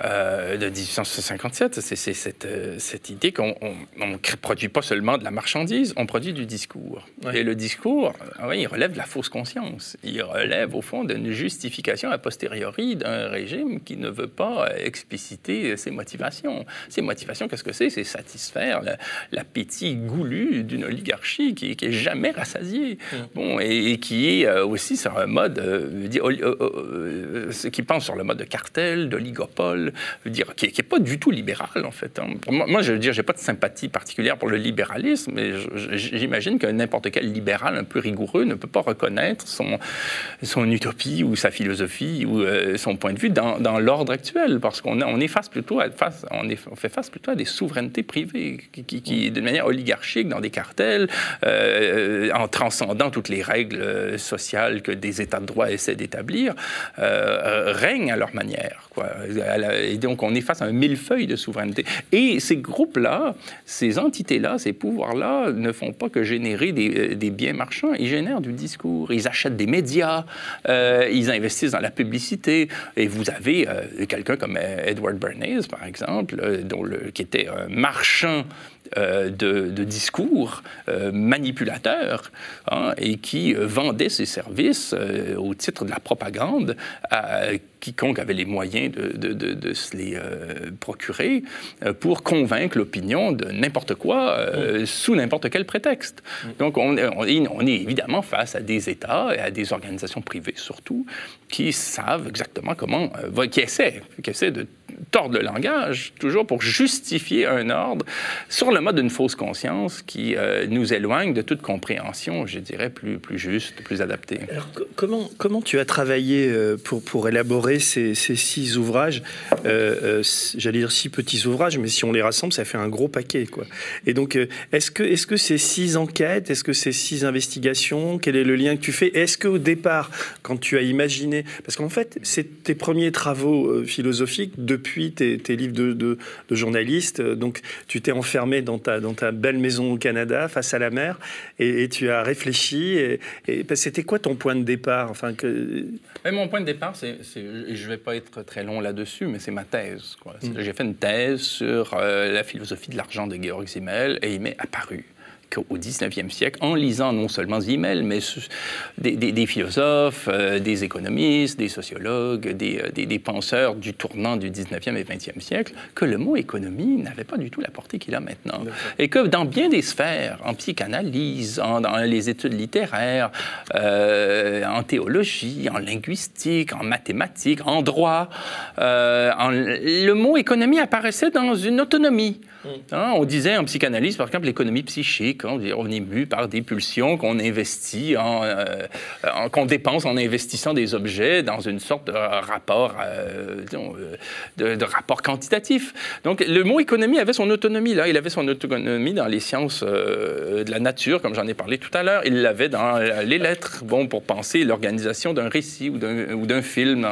Speaker 3: de 1857. C'est cette, euh, cette, idée qu'on ne produit pas seulement de la marchandise, on produit du discours. Et le discours, euh, oui, il relève de la fausse conscience. Il relève, au fond, d'une justification a posteriori d'un régime qui ne veut pas expliciter ses motivations. Ses motivations, qu'est-ce que c'est? C'est satisfaire l'appétit goulu d'une oligarchie qui, qui est jamais rassasiée. Mm. Bon, et, qui est aussi sur un mode, qui pense sur le mode de cartel, d'oligopole, dire, qui n'est pas du tout libéral, en fait. Hein. Moi, je veux dire, j'ai pas de sympathie particulière pour le libéralisme, mais j'imagine que n'importe quel libéral un peu rigoureux ne peut pas reconnaître son, son utopie ou sa philosophie ou euh, son point de vue dans, l'ordre actuel, parce qu'on on plutôt on, fait face plutôt à des souverainetés privées qui, qui, de manière oligarchique, dans des cartels, euh, en transcendant toutes les règles sociales que des États de droit essaient d'établir, euh, règnent à leur manière. Et donc, on est face à un millefeuille de souveraineté. Et ces groupes-là, ces entités-là, ces pouvoirs-là ne font pas que générer des, euh, biens marchands, ils génèrent du discours. Ils achètent des médias, euh, ils investissent dans la publicité. Et vous avez euh, quelqu'un comme Edward Bernays, par exemple, qui était un marchand de, de, discours euh, manipulateurs hein, et qui vendait ses services au titre de la propagande à quiconque avait les moyens de, de, se les euh, procurer euh, pour convaincre l'opinion de n'importe quoi euh, mm. sous n'importe quel prétexte. Mm. Donc on, on, est évidemment face à des États et à des organisations privées surtout qui savent exactement comment, qui essaient, qui essaient de tordre le langage, toujours pour justifier un ordre sur le mode d'une fausse conscience qui nous éloigne de toute compréhension, je dirais, plus, plus juste, plus adaptée.
Speaker 2: Alors, comment, comment tu as travaillé pour, pour élaborer ces, six ouvrages, euh, euh, j'allais dire six petits ouvrages, mais si on les rassemble, ça fait un gros paquet. Quoi. Et donc, euh, est-ce que, est -ce que ces six enquêtes, est-ce que ces six investigations, quel est le lien que tu fais? Est-ce qu'au départ, quand tu as imaginé, parce qu'en fait, c'est tes premiers travaux philosophiques de, depuis tes, livres de, journaliste. Donc, tu t'es enfermé dans ta, dans ta belle maison au Canada, face à la mer, et, tu as réfléchi. Et, c'était quoi ton point de départ enfin, que...
Speaker 3: Mon point de départ, c'est, je ne vais pas être très long là-dessus, mais c'est ma thèse. Mm. J'ai fait une thèse sur euh, la philosophie de l'argent de Georg Simmel, et il m'est apparu au 19e siècle, en lisant non seulement Zimmel, mais des, philosophes, euh, des économistes, des sociologues, euh, des, penseurs du tournant du 19e et 20e siècle, que le mot économie n'avait pas du tout la portée qu'il a maintenant. Et que dans bien des sphères, en psychanalyse, en, dans les études littéraires, euh, en théologie, en linguistique, en mathématiques, en droit, le mot économie apparaissait dans une autonomie. Hein, on disait en psychanalyse, par exemple, l'économie psychique. Hein, on est mu par des pulsions qu'on investit, euh, en, qu'on dépense en investissant des objets dans une sorte de rapport, euh, euh, de, rapport quantitatif. Donc, le mot économie avait son autonomie là. Il avait son autonomie dans les sciences de la nature, comme j'en ai parlé tout à l'heure. Il l'avait dans les lettres, bon, pour penser l'organisation d'un récit ou d'un film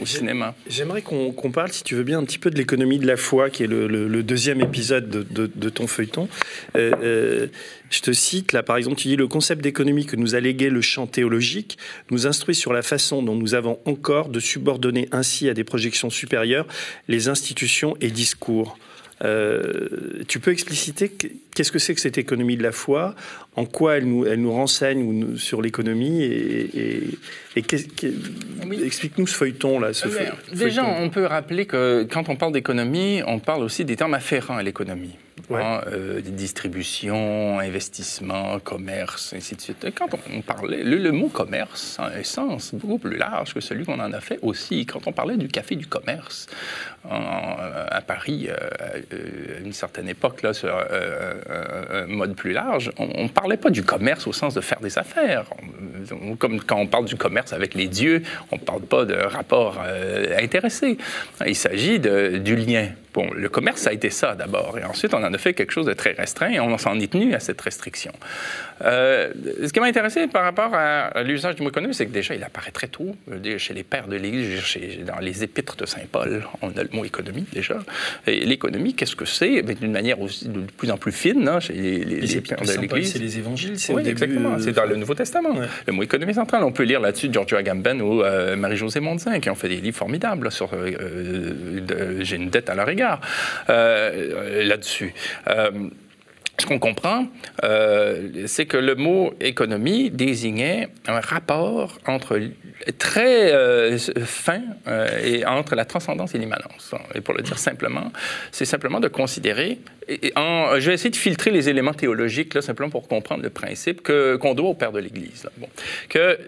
Speaker 3: au cinéma.
Speaker 2: J'aimerais qu'on parle, si tu veux bien, un petit peu de l'économie de la foi, qui est le, le deuxième épisode de, ton feuilleton. Euh, euh, je te cite là, par exemple, tu dis le concept d'économie que nous a légué le champ théologique nous instruit sur la façon dont nous avons encore de subordonner ainsi à des projections supérieures les institutions et discours. Euh, tu peux expliciter qu'est-ce que c'est que cette économie de la foi, en quoi elle nous, elle nous renseigne sur l'économie et, explique-nous ce feuilleton là. Ce
Speaker 3: déjà, on peut rappeler que quand on parle d'économie, on parle aussi des termes afférents à l'économie. Hein, euh, distribution, investissement, commerce, ainsi de suite. quand on parlait, le, mot commerce a un sens beaucoup plus large que celui qu'on en a fait aussi. Quand on parlait du café du commerce à Paris, euh, à une certaine époque, là, sur un mode plus large, on ne parlait pas du commerce au sens de faire des affaires. comme quand on parle du commerce avec les dieux, on ne parle pas de rapport euh, intéressé. Il s'agit du lien. Bon, le commerce, ça a été ça d'abord. Et ensuite, on en a fait quelque chose de très restreint et on s'en est tenu à cette restriction. Euh, ce qui m'a intéressé par rapport à, l'usage du mot économie, c'est que déjà, il apparaît très tôt. chez les pères de l'Église, dans les épîtres de Saint Paul, on a le mot économie déjà. Et l'économie, qu'est-ce que c'est? D'une manière aussi de plus en plus fine, hein, chez les,
Speaker 2: les, pères de l'Église. C'est les évangiles, c'est
Speaker 3: oui, exactement. Euh, c'est dans le Nouveau Testament. Le mot économie centrale. On peut lire là-dessus Giorgio Agamben ou euh, Marie-Josée Mondzin, qui ont fait des livres formidables sur J'ai une dette à leur égard là-dessus ce qu'on comprend, euh, c'est que le mot économie désignait un rapport entre très euh, fin euh, et entre la transcendance et l'immanence. Et pour le dire simplement, c'est simplement de considérer. Et je vais essayer de filtrer les éléments théologiques là, simplement pour comprendre le principe que qu'on doit au Père de l'Église. Que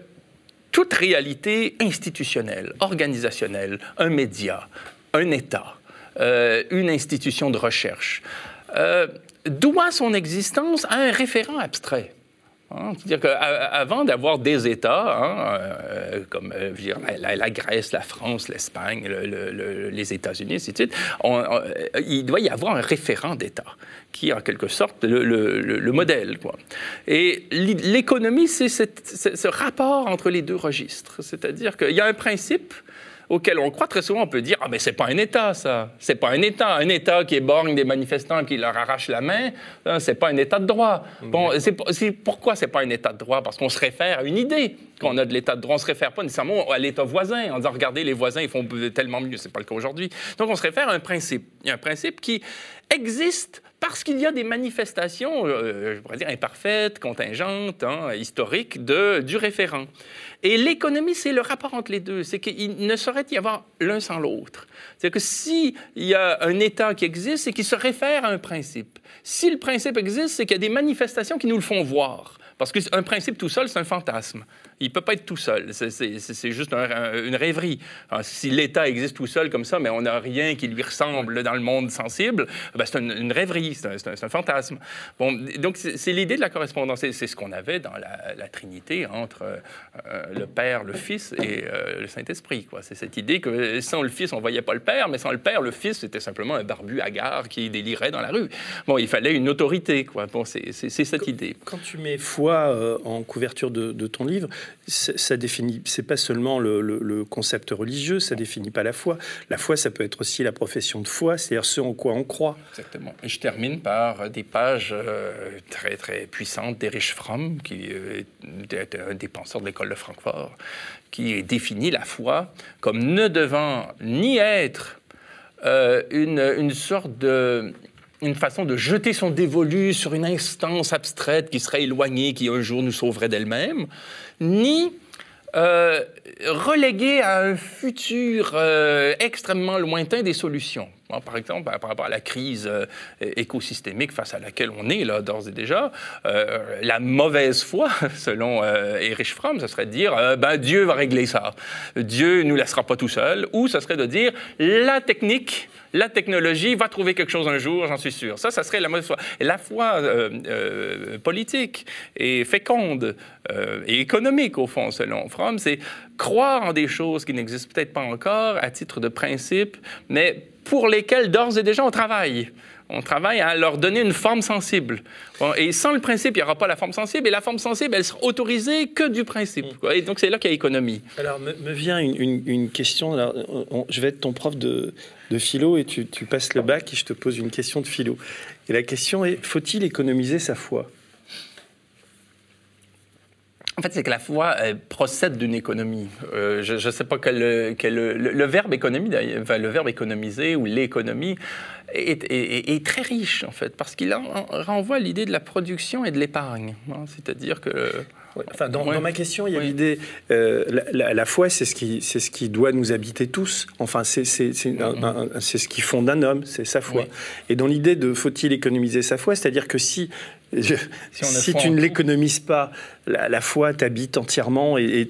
Speaker 3: toute réalité institutionnelle, organisationnelle, un média, un État, une institution de recherche doit son existence à un référent abstrait. Hein, c'est-à-dire qu'avant d'avoir des États, hein, euh, comme euh, la, Grèce, la France, l'Espagne, les États-Unis, etc., il doit y avoir un référent d'État qui est en quelque sorte le, modèle. Et l'économie, c'est ce rapport entre les deux registres. C'est-à-dire qu'il y a un principe auquel on croit très souvent, on peut dire ah mais c'est pas un État ça, c'est pas un État, un État qui éborgne des manifestants qui leur arrache la main, hein, c'est pas un État de droit. Bon, c'est pourquoi c'est pas un État de droit? Parce qu'on se réfère à une idée. Qu'on a de l'État de droit, on se réfère pas nécessairement à l'État voisin en disant regardez les voisins ils font tellement mieux, c'est pas le cas aujourd'hui. Donc on se réfère à un principe, il y a un principe qui existe parce qu'il y a des manifestations, euh, je pourrais dire imparfaites, contingentes, hein, historiques de, du référent. Et l'économie, c'est le rapport entre les deux. C'est qu'il ne saurait y avoir l'un sans l'autre. C'est que s'il y a un État qui existe, c'est qu'il se réfère à un principe. Si le principe existe, c'est qu'il y a des manifestations qui nous le font voir. Parce qu'un principe tout seul, c'est un fantasme. Il ne peut pas être tout seul. C'est juste une rêverie. si l'État existe tout seul comme ça, mais on n'a rien qui lui ressemble dans le monde sensible, ben c'est une, rêverie, c'est un, fantasme. Bon, donc c'est l'idée de la correspondance. C'est ce qu'on avait dans la, Trinité entre euh, le Père, le Fils et euh, le Saint-Esprit. C'est cette idée que sans le Fils, on ne voyait pas le Père, mais sans le Père, le Fils, c'était simplement un barbu hagard qui délirait dans la rue. Bon, il fallait une autorité. Quoi. Bon, c'est cette idée.
Speaker 2: Quand tu mets foi vois en couverture de, ton livre, ça définit, c'est pas seulement le, concept religieux, ça définit pas la foi. La foi, ça peut être aussi la profession de foi, c'est-à-dire ce en quoi on croit.
Speaker 3: Exactement. Et je termine par des pages très très puissantes d'Erich Fromm, qui est un des penseurs de l'école de Francfort, qui définit la foi comme ne devant ni être euh, une, une, sorte de une façon de jeter son dévolu sur une instance abstraite qui serait éloignée, qui un jour nous sauverait d'elle-même, ni euh, reléguer à un futur euh, extrêmement lointain des solutions. par exemple, par rapport à la crise euh, écosystémique face à laquelle on est là d'ores et déjà, la mauvaise foi, selon Erich Fromm, ce serait de dire ben, Dieu va régler ça. Dieu ne nous laissera pas tout seul. Ou ce serait de dire la technique la technologie va trouver quelque chose un jour, j'en suis sûr. Ça, ça serait la foi. La foi euh, euh, politique et féconde euh, et économique, au fond, selon Fromm, c'est croire en des choses qui n'existent peut-être pas encore à titre de principe, mais pour lesquelles d'ores et déjà on travaille on travaille à leur donner une forme sensible. et sans le principe, il n'y aura pas la forme sensible. Et la forme sensible, elle sera autorisée que du principe. Et donc, c'est là qu'il y a économie.
Speaker 2: Alors, me, vient une, question. je vais être ton prof de, philo et tu, passes le bac et je te pose une question de philo. Et la question est, faut-il économiser sa foi?
Speaker 3: En fait, c'est que la foi procède d'une économie. Euh, je ne sais pas quel, le, verbe économie, enfin, le verbe économiser ou l'économie est, très riche en fait, parce qu'il renvoie l'idée de la production et de l'épargne. Hein. C'est-à-dire que
Speaker 2: Enfin, dans, ma question, il y a l'idée, euh, la, foi, c'est ce, qui, c'est ce qui doit nous habiter tous. Enfin, c'est, c'est, c'est, ce qui fonde un homme, c'est sa foi. Et dans l'idée de faut-il économiser sa foi, c'est-à-dire que si, si, tu ne l'économises pas, la, foi t'habite entièrement et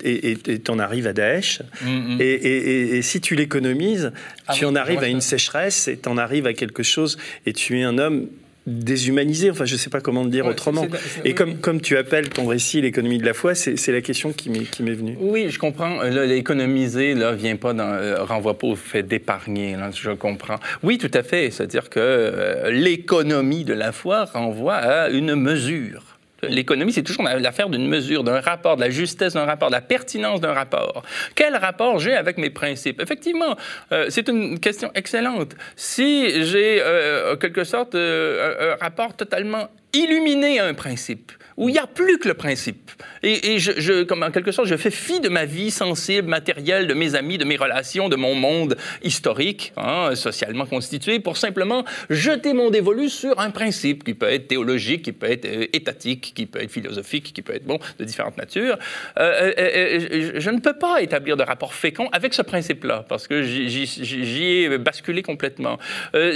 Speaker 2: t'en arrives à Daesh. Mm, mm. Et, et, si tu l'économises, ah tu en arrives à une sécheresse et t'en arrives à quelque chose et tu es un homme déshumanisé, enfin je ne sais pas comment le dire autrement. et comme, comme tu appelles ton récit l'économie de la foi, c'est la question qui m'est venue.
Speaker 3: Oui, je comprends. L'économiser ne vient pas dans, euh, renvoie pas au fait d'épargner, je comprends. Oui, tout à fait. C'est-à-dire que euh, l'économie de la foi renvoie à une mesure. L'économie, c'est toujours l'affaire d'une mesure, d'un rapport, de la justesse d'un rapport, de la pertinence d'un rapport. Quel rapport j'ai avec mes principes? Effectivement, euh, c'est une question excellente. Si j'ai, euh, en quelque sorte, euh, un rapport totalement illuminé à un principe, où il n'y a plus que le principe. Et, je, comme en quelque sorte, je fais fi de ma vie sensible, matérielle, de mes amis, de mes relations, de mon monde historique, hein, socialement constitué, pour simplement jeter mon dévolu sur un principe qui peut être théologique, qui peut être euh, étatique, qui peut être philosophique, qui peut être bon de différentes natures. Euh, euh, je ne peux pas établir de rapport fécond avec ce principe-là, parce que j'y ai basculé complètement.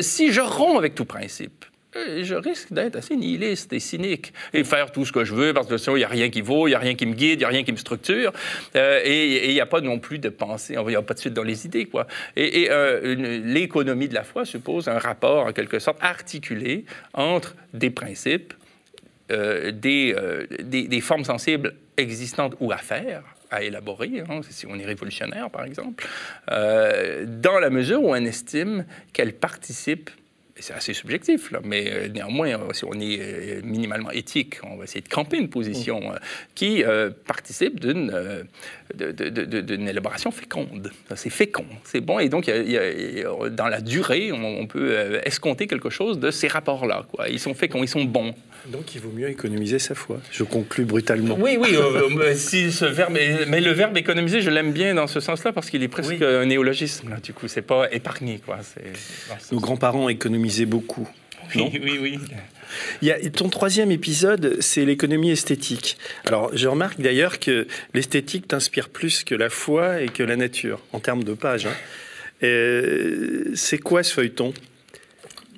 Speaker 3: si je romps avec tout principe, je risque d'être assez nihiliste et cynique et faire tout ce que je veux parce que sinon, il n'y a rien qui vaut, il n'y a rien qui me guide, il n'y a rien qui me structure. Euh, et il n'y a pas non plus de pensée, il n'y a pas de suite dans les idées. Quoi. Et, euh, l'économie de la foi suppose un rapport, en quelque sorte, articulé entre des principes, euh, des, des, formes sensibles existantes ou à faire, à élaborer, hein, si on est révolutionnaire, par exemple, dans la mesure où on estime qu'elles participent c'est assez subjectif, là, mais euh, néanmoins, euh, si on est euh, minimalement éthique, on va essayer de camper une position mm. qui participe d'une d'une élaboration féconde. C'est fécond, c'est bon, et donc dans la durée, on, peut escompter quelque chose de ces rapports-là. Ils sont féconds, ils sont bons.
Speaker 2: Donc il vaut mieux économiser sa foi. Je conclus brutalement.
Speaker 3: Oui, oui, si ce verbe mais le verbe économiser, je l'aime bien dans ce sens-là parce qu'il est presque un néologisme. Là. Du coup, c'est pas épargner. Quoi.
Speaker 2: Nos grands-parents économisaient beaucoup.
Speaker 3: oui, oui, oui.
Speaker 2: Ton troisième épisode, c'est l'économie esthétique. Alors, je remarque d'ailleurs que l'esthétique t'inspire plus que la foi et que la nature, en termes de pages. Hein. C'est quoi ce feuilleton?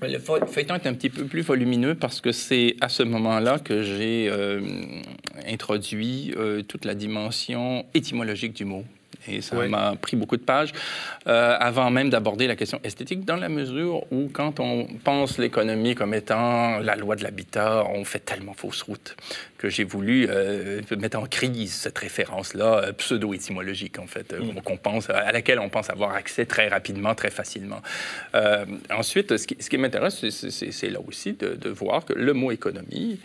Speaker 3: Le feuilleton est un petit peu plus volumineux parce que c'est à ce moment-là que j'ai euh, introduit euh, toute la dimension étymologique du mot. Et ça m'a pris beaucoup de pages euh, avant même d'aborder la question esthétique, dans la mesure où, quand on pense l'économie comme étant la loi de l'habitat, on fait tellement fausse route que j'ai voulu euh, mettre en crise cette référence-là euh, pseudo-étymologique, en fait, mm. qu'on pense, à laquelle on pense avoir accès très rapidement, très facilement. ensuite, ce qui, ce qui m'intéresse, c'est là aussi de, de, voir que le mot économie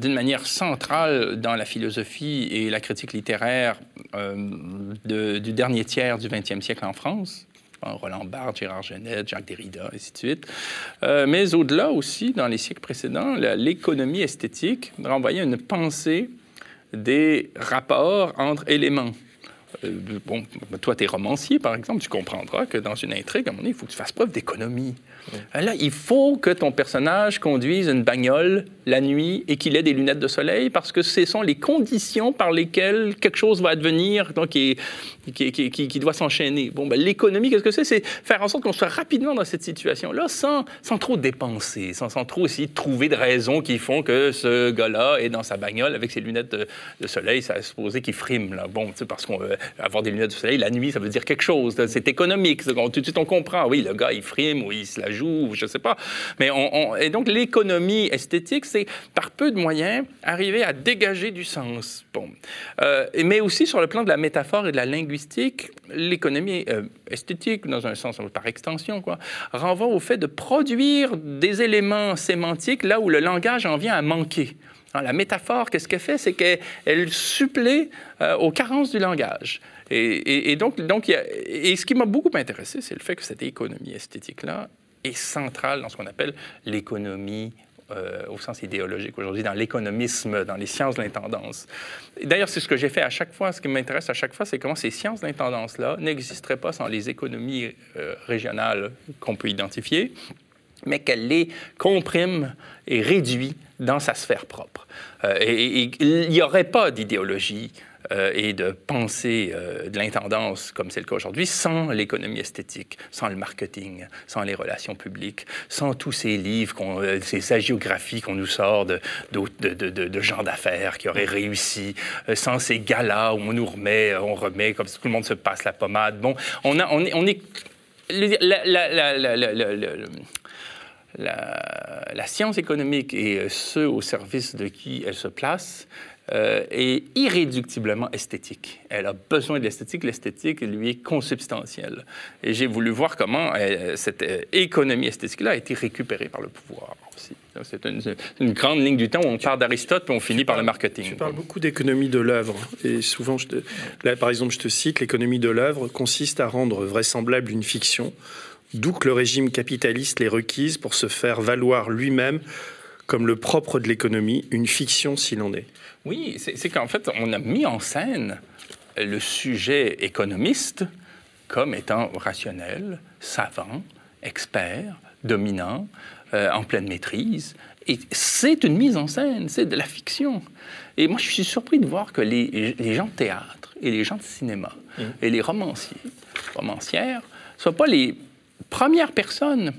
Speaker 3: d'une manière centrale dans la philosophie et la critique littéraire du dernier tiers du 20e siècle en France. Roland Barthes, Gérard Genette, Jacques Derrida, et ainsi de suite. mais au-delà aussi, dans les siècles précédents, l'économie esthétique renvoyait une pensée des rapports entre éléments. Euh, bon, toi, tu es romancier, par exemple, tu comprendras que dans une intrigue, à un moment donné, il faut que tu fasses preuve d'économie. Là, il faut que ton personnage conduise une bagnole la nuit et qu'il ait des lunettes de soleil parce que ce sont les conditions par lesquelles quelque chose va advenir, donc qui, qui, qui, doit s'enchaîner. Bon, ben, l'économie, qu'est-ce que c'est? C'est faire en sorte qu'on soit rapidement dans cette situation-là sans, sans trop dépenser, sans, sans trop de trouver de raisons qui font que ce gars-là est dans sa bagnole avec ses lunettes de, soleil. Ça a supposé qu'il frime, là. Bon, parce qu'on veut avoir des lunettes de soleil la nuit, ça veut dire quelque chose. C'est économique. Tout de suite, on comprend. Oui, le gars, il frime ou il se la joue, ou je sais pas. Mais et donc, l'économie esthétique, c'est par peu de moyens arriver à dégager du sens. Bon. Euh, mais aussi sur le plan de la métaphore et de la linguistique, l'économie euh, esthétique, dans un sens par extension, quoi, renvoie au fait de produire des éléments sémantiques là où le langage en vient à manquer. Hein, la métaphore, qu'est-ce qu'elle fait? C'est qu'elle supplée euh, aux carences du langage. Et, donc, donc et ce qui m'a beaucoup intéressé, c'est le fait que cette économie esthétique-là est centrale dans ce qu'on appelle l'économie euh, au sens idéologique aujourd'hui, dans l'économisme, dans les sciences de l'intendance. D'ailleurs, c'est ce que j'ai fait à chaque fois. Ce qui m'intéresse à chaque fois, c'est comment ces sciences de l'intendance-là n'existeraient pas sans les économies euh, régionales qu'on peut identifier, mais qu'elles les compriment et réduisent dans sa sphère propre. Euh, et il n'y aurait pas d'idéologie euh, et de penser euh, de l'intendance, comme c'est le cas aujourd'hui, sans l'économie esthétique, sans le marketing, sans les relations publiques, sans tous ces livres, ces hagiographies qu'on nous sort de, gens d'affaires qui auraient réussi, sans ces galas où on nous remet, on remet comme tout le monde se passe la pommade. Bon, on, a, on est... On est la, science économique et ceux au service de qui elle se place euh, est irréductiblement esthétique. Elle a besoin de l'esthétique. L'esthétique, lui, est consubstantielle. Et j'ai voulu voir comment euh, cette euh, économie esthétique-là a été récupérée par le pouvoir aussi. C'est une, grande ligne du temps où on part d'Aristote puis on finit par le marketing.
Speaker 2: Tu parles beaucoup d'économie de l'œuvre. Et souvent, je là, par exemple, je te cite, l'économie de l'œuvre consiste à rendre vraisemblable une fiction, d'où que le régime capitaliste les requise pour se faire valoir lui-même comme le propre de l'économie, une fiction s'il en est.
Speaker 3: Oui, c'est qu'en fait, on a mis en scène le sujet économiste comme étant rationnel, savant, expert, dominant, euh, en pleine maîtrise. Et c'est une mise en scène, c'est de la fiction. Et moi, je suis surpris de voir que les, gens de théâtre et les gens de cinéma mmh. et les romanciers, romancières, ne soient pas les premières personnes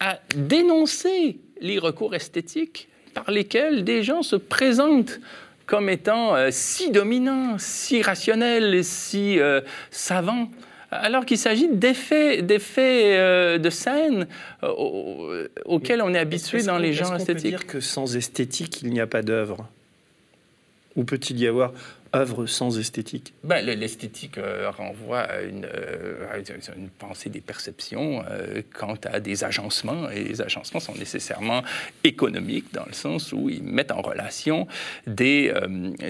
Speaker 3: à dénoncer les recours esthétiques par lesquels des gens se présentent comme étant euh, si dominants, si rationnels, si euh, savants, alors qu'il s'agit d'effets, d'effets euh, de scène auxquels on est habitué dans les genres esthétiques. Peut
Speaker 2: dire que sans esthétique, il n'y a pas d'œuvre? Ou peut-il y avoir œuvre sans esthétique?
Speaker 3: Ben, L'esthétique euh, renvoie à une, euh, une, pensée des perceptions euh, quant à des agencements, et les agencements sont nécessairement économiques dans le sens où ils mettent en relation des,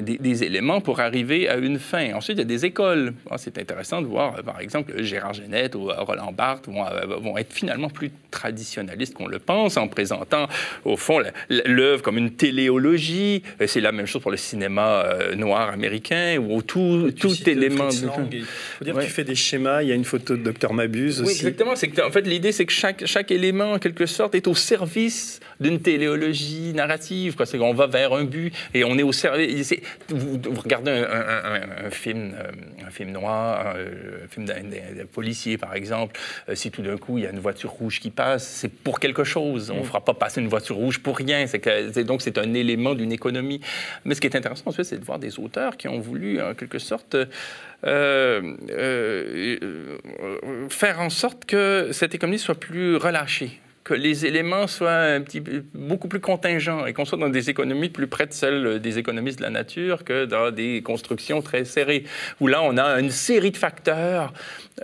Speaker 3: des, éléments pour arriver à une fin. Ensuite, il y a des écoles. Ah, c'est intéressant de voir, par exemple, Gérard Genette ou Roland Barthes vont, vont être finalement plus traditionnalistes qu'on le pense en présentant, au fond, l'œuvre comme une téléologie. C'est la même chose pour le cinéma noir américain ou tout, tout élément.
Speaker 2: Il faut dire que tu fais des schémas, il y a une photo de Docteur Mabuse
Speaker 3: oui, exactement. C'est que, en fait, l'idée, c'est que chaque, chaque élément, en quelque sorte, est au service d'une téléologie narrative. C'est qu'on va vers un but et on est au service. Vous, regardez un, film, un film noir, un, film d'un policier, par exemple. Euh, si tout d'un coup, il y a une voiture rouge qui passe, c'est pour quelque chose. On ne mm. fera pas passer une voiture rouge pour rien. Que, donc, c'est un élément d'une économie. Mais ce qui est intéressant, ensuite, c'est de voir des auteurs qui ont voulu, en quelque sorte, euh, euh, faire en sorte que cette économie soit plus relâchée que les éléments soient un petit, beaucoup plus contingents et qu'on soit dans des économies plus près de celles des économistes de la nature que dans des constructions très serrées, où là, on a une série de facteurs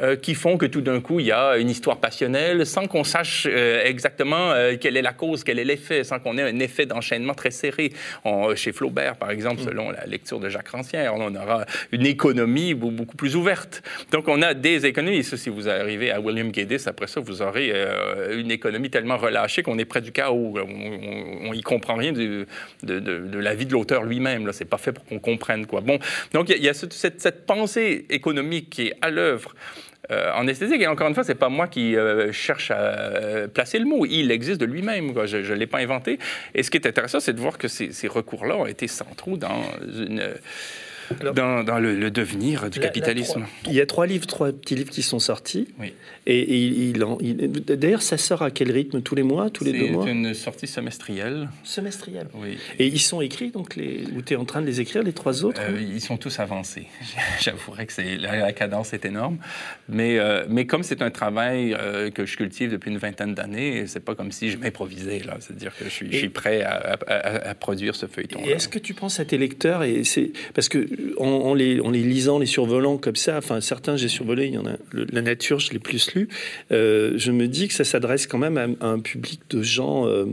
Speaker 3: euh, qui font que tout d'un coup, il y a une histoire passionnelle sans qu'on sache euh, exactement euh, quelle est la cause, quel est l'effet, sans qu'on ait un effet d'enchaînement très serré. chez Flaubert, par exemple, mm. selon la lecture de Jacques Rancière, on aura une économie beaucoup plus ouverte. Donc, on a des économies. si vous arrivez à William Guedes, après ça, vous aurez une économie tellement relâchée qu'on est près du chaos. On n'y comprend rien de, de, la vie de l'auteur lui-même. C'est pas fait pour qu'on comprenne. Quoi. Bon, donc, il y a, cette, cette pensée économique qui est à l'œuvre euh, en esthétique. Et encore une fois, c'est pas moi qui euh, cherche à euh, placer le mot. Il existe de lui-même. Je ne l'ai pas inventé. Et ce qui est intéressant, c'est de voir que ces, ces recours-là ont été centraux dans une dans, le, devenir du capitalisme.
Speaker 2: il y a trois livres, trois petits livres qui sont sortis. Oui. Et, il, d'ailleurs, ça sort à quel rythme Tous les mois Tous les deux mois
Speaker 3: C'est une sortie semestrielle.
Speaker 2: Semestrielle
Speaker 3: Oui.
Speaker 2: Et ils sont écrits, donc, les, ou tu es en train de les écrire, les trois autres
Speaker 3: euh, Ils sont tous avancés. J'avouerais que la, cadence est énorme. Mais, euh, mais comme c'est un travail euh, que je cultive depuis une vingtaine d'années, c'est pas comme si je m'improvisais. Là. C'est-à-dire que je suis, je suis prêt à, à, produire ce feuilleton.
Speaker 2: Et est-ce que tu penses à tes lecteurs et. Parce que en, les, les, lisant, les survolant comme ça, enfin certains j'ai survolé, il y en a la nature, je l'ai plus Euh, je me dis que ça s'adresse quand même à, un public de gens. Euh,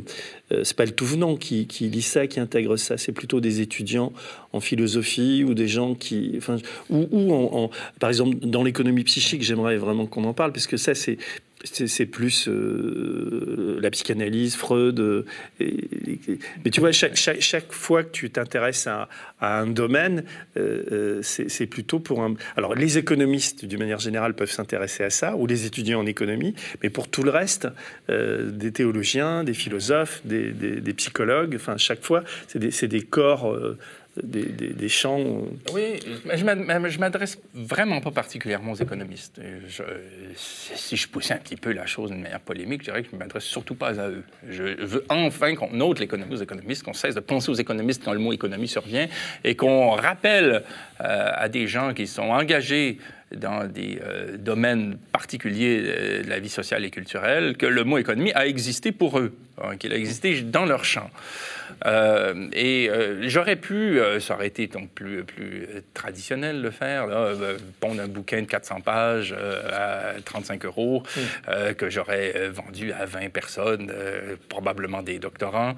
Speaker 2: euh, c'est pas le tout venant qui, lit ça, qui intègre ça. C'est plutôt des étudiants en philosophie ou des gens qui, enfin, ou, ou en, par exemple dans l'économie psychique. J'aimerais vraiment qu'on en parle parce que ça c'est c'est plus euh, la psychanalyse, Freud. Euh, mais tu vois, chaque, fois que tu t'intéresses à, un domaine, euh, c'est plutôt pour un... Alors, les économistes, d'une manière générale, peuvent s'intéresser à ça, ou les étudiants en économie, mais pour tout le reste, des théologiens, des philosophes, des, psychologues, enfin, chaque fois, c'est des, corps des, champs. Euh.
Speaker 3: Oui, je m'adresse vraiment pas particulièrement aux économistes. si je poussais un petit peu la chose d'une manière polémique, je dirais que je ne m'adresse surtout pas à eux. Je veux enfin qu'on note l'économie aux économistes, qu'on cesse de penser aux économistes quand le mot économie survient et qu'on rappelle euh, à des gens qui sont engagés dans des euh, domaines particuliers de la vie sociale et culturelle que le mot économie a existé pour eux, hein, qu'il a existé dans leur champ. Euh, et euh, j'aurais pu, euh, ça aurait été donc plus, plus traditionnel de faire, là, pondre un bouquin de 400 pages à 35 euros mm. que j'aurais vendu à 20 personnes, probablement des doctorants,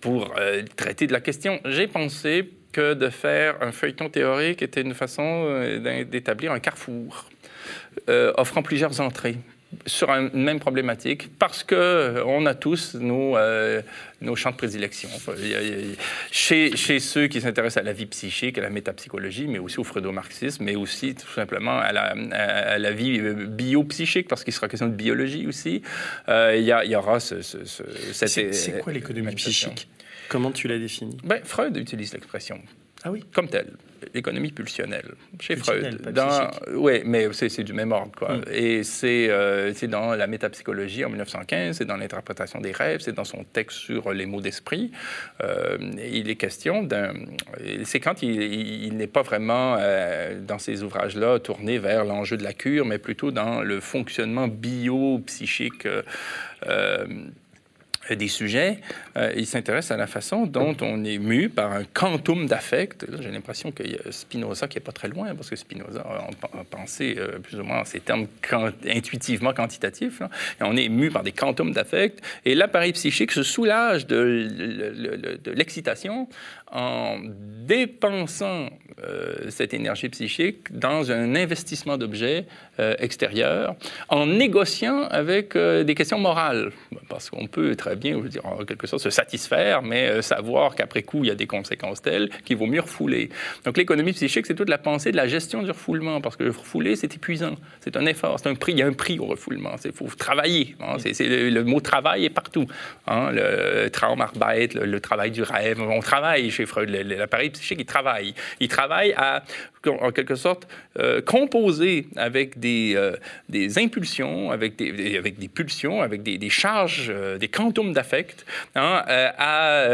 Speaker 3: pour traiter de la question. J'ai pensé que de faire un feuilleton théorique était une façon d'établir un carrefour offrant plusieurs entrées sur une même problématique parce que euh, on a tous nos, euh, nos champs de prédilection. Chez, chez ceux qui s'intéressent à la vie psychique, à la métapsychologie, mais aussi au freudomarxisme, mais aussi tout simplement à la, à la vie euh, biopsychique, parce qu'il sera question de biologie aussi, il, y, y, aura ce, ce,
Speaker 2: C'est quoi l'économie psychique? Comment tu l'as définie
Speaker 3: ben, Freud utilise l'expression.
Speaker 2: Ah oui
Speaker 3: Comme telle l'économie pulsionnelle chez Freud. Oui, mais c'est du même ordre. Quoi. Hmm. Et euh, c'est dans la métapsychologie en 1915, c'est dans l'interprétation des rêves, c'est dans son texte sur les mots d'esprit. Euh, il est question d'un... C'est quand il, n'est pas vraiment, euh, dans ces ouvrages-là, tourné vers l'enjeu de la cure, mais plutôt dans le fonctionnement biopsychique des sujets, euh, il s'intéresse à la façon dont on est mu par un quantum d'affect. J'ai l'impression qu'il y a Spinoza qui est pas très loin, parce que Spinoza a, pensé euh, plus ou moins en ces termes intuitivement quantitatifs. On est mu par des quantums d'affect, et l'appareil psychique se soulage de l'excitation en dépensant euh, cette énergie psychique dans un investissement d'objets euh, extérieurs, en négociant avec euh, des questions morales. Parce qu'on peut très bien, je veux dire, en quelque sorte, se satisfaire, mais savoir qu'après coup, il y a des conséquences telles qu'il vaut mieux refouler. Donc l'économie psychique, c'est toute la pensée de la gestion du refoulement, parce que le refouler, c'est épuisant. C'est un effort, c'est un prix. Il y a un prix au refoulement. Il faut travailler. Hein. Le, mot travail est partout. Hein. Le Traumarbeit, le, le travail du rêve. On travaille chez Freud, l'appareil psychique, il travaille. Il travaille à en quelque sorte euh, composer avec des, euh, des impulsions, avec des, avec des pulsions, avec des, des charges, euh, des quantums d'affect, hein, à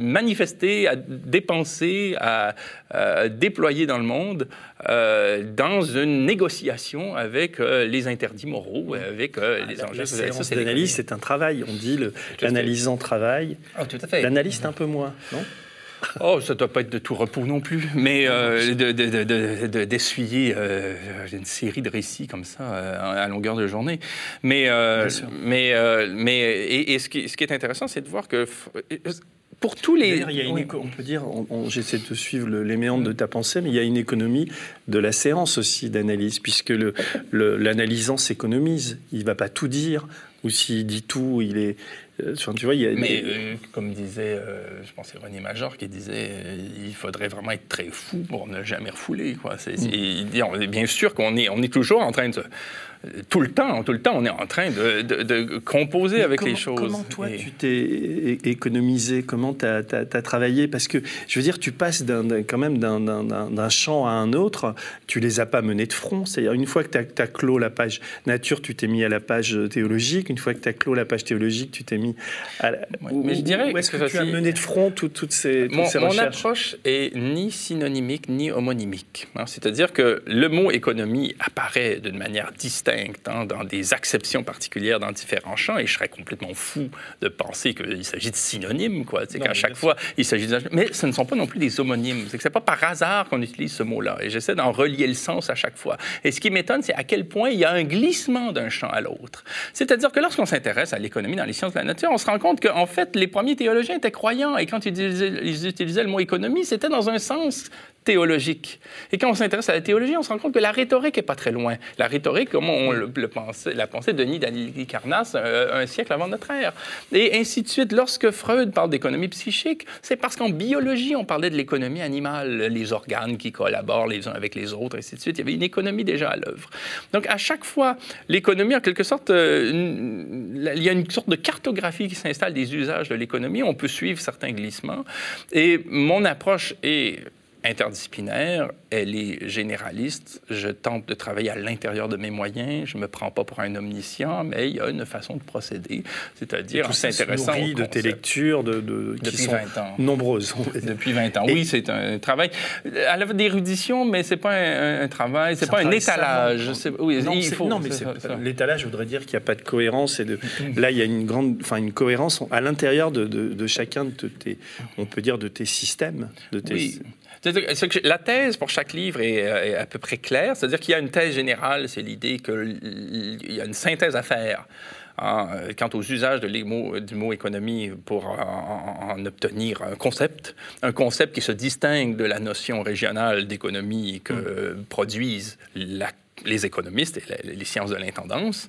Speaker 3: manifester, à dépenser, à, déployer dans le monde dans une négociation avec les interdits moraux, avec les
Speaker 2: enjeux. La l'analyse, c'est un travail. On dit l'analysant travail.
Speaker 3: Oh, tout à fait.
Speaker 2: L'analyste un peu moins, non?
Speaker 3: Oh, ça ne doit pas être de tout repos non plus, mais euh, d'essuyer euh, une série de récits comme ça euh, à longueur de journée. Mais, mais, mais et, ce, qui, ce, qui, est intéressant, c'est de voir que pour tous les.
Speaker 2: Il y a une on peut dire, j'essaie de suivre les méandres de ta pensée, mais il y a une économie de la séance aussi d'analyse, puisque l'analysant le, s'économise. Il ne va pas tout dire, ou s'il dit tout, il est.
Speaker 3: Euh, tu vois, il y a Mais euh, comme disait, euh, je pense c'est René Major qui disait, il faudrait vraiment être très fou pour ne jamais refouler. Quoi. Mm. bien sûr qu'on est, on est toujours en train de tout le temps, tout le temps, on est en train de, composer avec les choses.
Speaker 2: Comment toi, tu t'es économisé? Comment tu as, travaillé? Parce que, je veux dire, tu passes quand même d'un champ à un autre, tu les as pas menés de front. C'est-à-dire, une fois que tu as, clos la page nature, tu t'es mis à la page théologique. Une fois que tu as clos la page théologique, tu t'es mis à la...
Speaker 3: Mais je dirais...
Speaker 2: Où est-ce que, tu as mené de front toutes ces,
Speaker 3: mon,
Speaker 2: ces
Speaker 3: recherches? Mon approche est ni synonymique, ni homonymique. Hein. C'est-à-dire que le mot économie apparaît d'une manière distincte Hein, dans des acceptions particulières dans différents champs, et je serais complètement fou de penser qu'il s'agit de synonymes, quoi. C'est qu'à chaque fois, il s'agit de... Mais ce ne sont pas non plus des homonymes. C'est que c'est pas par hasard qu'on utilise ce mot-là, et j'essaie d'en relier le sens à chaque fois. Et ce qui m'étonne, c'est à quel point il y a un glissement d'un champ à l'autre. C'est-à-dire que lorsqu'on s'intéresse à l'économie dans les sciences de la nature, on se rend compte qu'en fait, les premiers théologiens étaient croyants, et quand ils utilisaient, ils utilisaient le mot économie, c'était dans un sens théologique. Et quand on s'intéresse à la théologie, on se rend compte que la rhétorique n'est pas très loin. La rhétorique, comme on le, pensait, la pensée de Denis d'Alicarnasse euh, un siècle avant notre ère. Et ainsi de suite. Lorsque Freud parle d'économie psychique, c'est parce qu'en biologie, on parlait de l'économie animale, les organes qui collaborent les uns avec les autres, ainsi de suite. Il y avait une économie déjà à l'œuvre. Donc, à chaque fois, l'économie, en quelque sorte, euh, il y a une sorte de cartographie qui s'installe des usages de l'économie. On peut suivre certains glissements. Et mon approche est interdisciplinaire, elle est généraliste. Je tente de travailler à l'intérieur de mes moyens. Je ne me prends pas pour un omniscient, mais il y a une façon de procéder, c'est-à-dire
Speaker 2: c'est intéressant. de tes lectures, de, de
Speaker 3: qui Depuis
Speaker 2: sont
Speaker 3: 20 ans.
Speaker 2: nombreuses.
Speaker 3: Depuis 20 ans. Oui, c'est un travail à la d'érudition, mais c'est pas un, travail, c'est pas un, étalage.
Speaker 2: Oui, non, il faut. Non, mais l'étalage voudrait dire qu'il n'y a pas de cohérence et de. Là, il y a une grande, enfin une cohérence à l'intérieur de, de, chacun de tes, on peut dire de tes systèmes, de tes.
Speaker 3: Oui. La thèse pour chaque livre est, à peu près claire, c'est-à-dire qu'il y a une thèse générale, c'est l'idée qu'il y a une synthèse à faire. Hein, quant aux usages de du mot économie pour en, obtenir un concept, un concept qui se distingue de la notion régionale d'économie que mm. produisent les économistes et les sciences de l'intendance.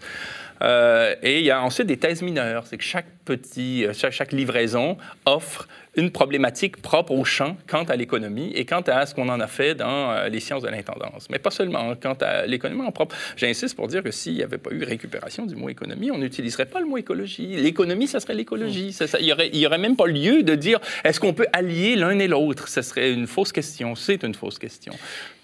Speaker 3: Euh, et il y a ensuite des thèses mineures. C'est que chaque petit, euh, chaque, livraison offre une problématique propre au champ quant à l'économie et quant à ce qu'on en a fait dans euh, les sciences de l'intendance. Mais pas seulement, quant à l'économie en propre. J'insiste pour dire que s'il n'y avait pas eu récupération du mot économie, on n'utiliserait pas le mot écologie. L'économie, ça serait l'écologie. il n'y aurait, aurait, même pas lieu de dire est-ce qu'on peut allier l'un et l'autre? Ce serait une fausse question. C'est une fausse question.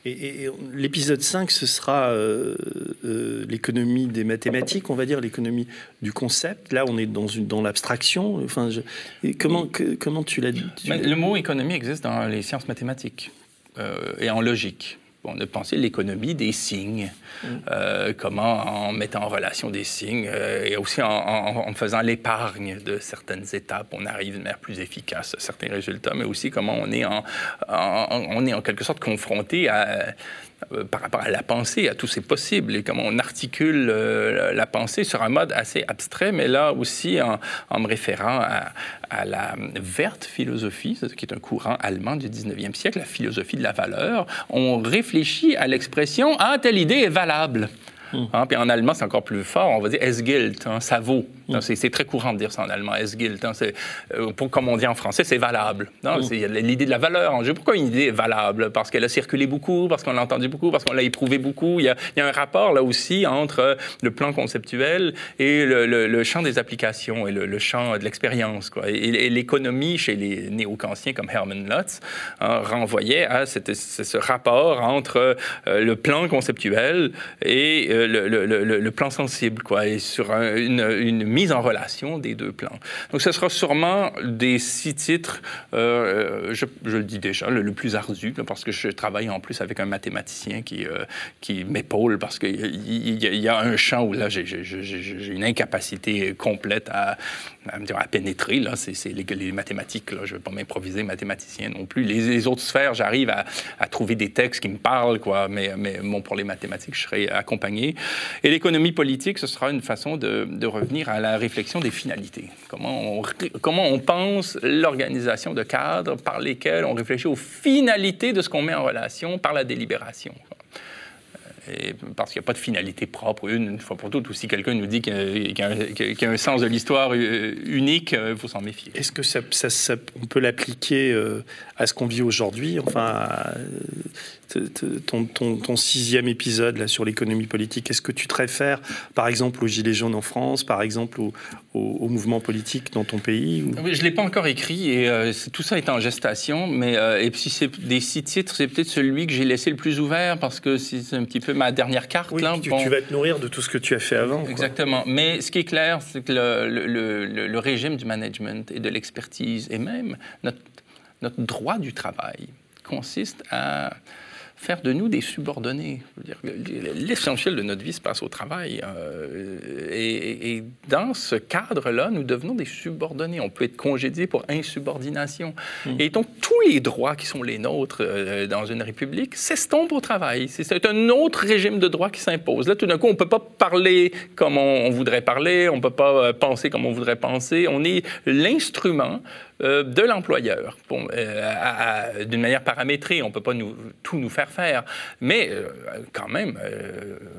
Speaker 2: Et, l'épisode 5, ce sera euh, euh, l'économie des mathématiques, on va dire, l'économie du concept. Là, on est dans, une, dans l'abstraction. Enfin, comment, comment tu
Speaker 3: Le mot économie existe dans les sciences mathématiques euh, et en logique on a pensé l'économie des signes, mm. euh, comment en mettant en relation des signes euh, et aussi en, faisant l'épargne de certaines étapes, on arrive de manière plus efficace à certains résultats, mais aussi comment on est en, on est en quelque sorte confronté à par rapport à la pensée, à tous ces possibles, et comment on articule euh, la pensée sur un mode assez abstrait, mais là aussi en, me référant à, la verte philosophie, qui est un courant allemand du 19e siècle, la philosophie de la valeur, on réfléchit à l'expression « Ah, telle idée est valable ». Hmm. Hein, puis en allemand, c'est encore plus fort. On va dire es gilt, hein, ça vaut. Hmm. C'est très courant de dire ça en allemand, es gilt. Hein, euh, comme on dit en français, c'est valable. Hmm. Il y a l'idée de la valeur en jeu. Pourquoi une idée est valable? Parce qu'elle a circulé beaucoup, parce qu'on l'a entendu beaucoup, parce qu'on l'a éprouvé beaucoup. Il y, a, un rapport là aussi entre le plan conceptuel et le, champ des applications et le, champ de l'expérience. Et, l'économie chez les néo-kantiens comme Hermann Lutz renvoyait à ce rapport entre euh, le plan conceptuel et euh, le, plan sensible, quoi, et sur une, mise en relation des deux plans. Donc, ce sera sûrement des six titres, euh, je, le dis déjà, le, plus ardu, parce que je travaille en plus avec un mathématicien qui, qui m'épaule, parce qu'il y, y, a un champ où là, j'ai une incapacité complète à, à, à pénétrer. Là, c'est les, les, mathématiques. Là, je ne vais pas m'improviser mathématicien non plus. Les, autres sphères, j'arrive à, à, trouver des textes qui me parlent, quoi. Mais, mais bon, pour les mathématiques, je serai accompagné. Et l'économie politique, ce sera une façon de, revenir à la réflexion des finalités. Comment on, pense l'organisation de cadres par lesquels on réfléchit aux finalités de ce qu'on met en relation par la délibération parce qu'il n'y a pas de finalité propre, une, fois pour toutes. Ou si quelqu'un nous dit qu'il y, a un sens de l'histoire euh, unique, il euh, faut s'en méfier.
Speaker 2: Est-ce que ça, on peut l'appliquer euh, à ce qu'on vit aujourd'hui Enfin, ton, ton, sixième épisode là, sur l'économie politique, est-ce que tu te réfères, par exemple, aux Gilets jaunes en France, par exemple, au, au, mouvement politique dans ton pays
Speaker 3: Je ne l'ai pas encore écrit et tout ça est en gestation. Mais, et puis, c'est des six titres, c'est peut-être celui que j'ai laissé le plus ouvert parce que c'est un petit peu ma dernière carte.
Speaker 2: Oui,
Speaker 3: là,
Speaker 2: tu, vas te nourrir de tout ce que tu as fait avant.
Speaker 3: Exactement. Mais ce qui est clair, c'est que le, régime du management et de l'expertise, et même notre, notre droit du travail, consiste à faire de nous des subordonnés. L'essentiel de notre vie se passe au travail. Euh, et, dans ce cadre-là, nous devenons des subordonnés. On peut être congédié pour insubordination. Hmm. Et donc, tous les droits qui sont les nôtres euh, dans une république s'estompent au travail. C'est un autre régime de droits qui s'impose. Là, tout d'un coup, on ne peut pas parler comme on, voudrait parler, on ne peut pas euh, penser comme on voudrait penser. On est l'instrument euh, de l'employeur, bon, euh, d'une manière paramétrée. On ne peut pas nous, tout nous faire faire. Mais euh, quand même,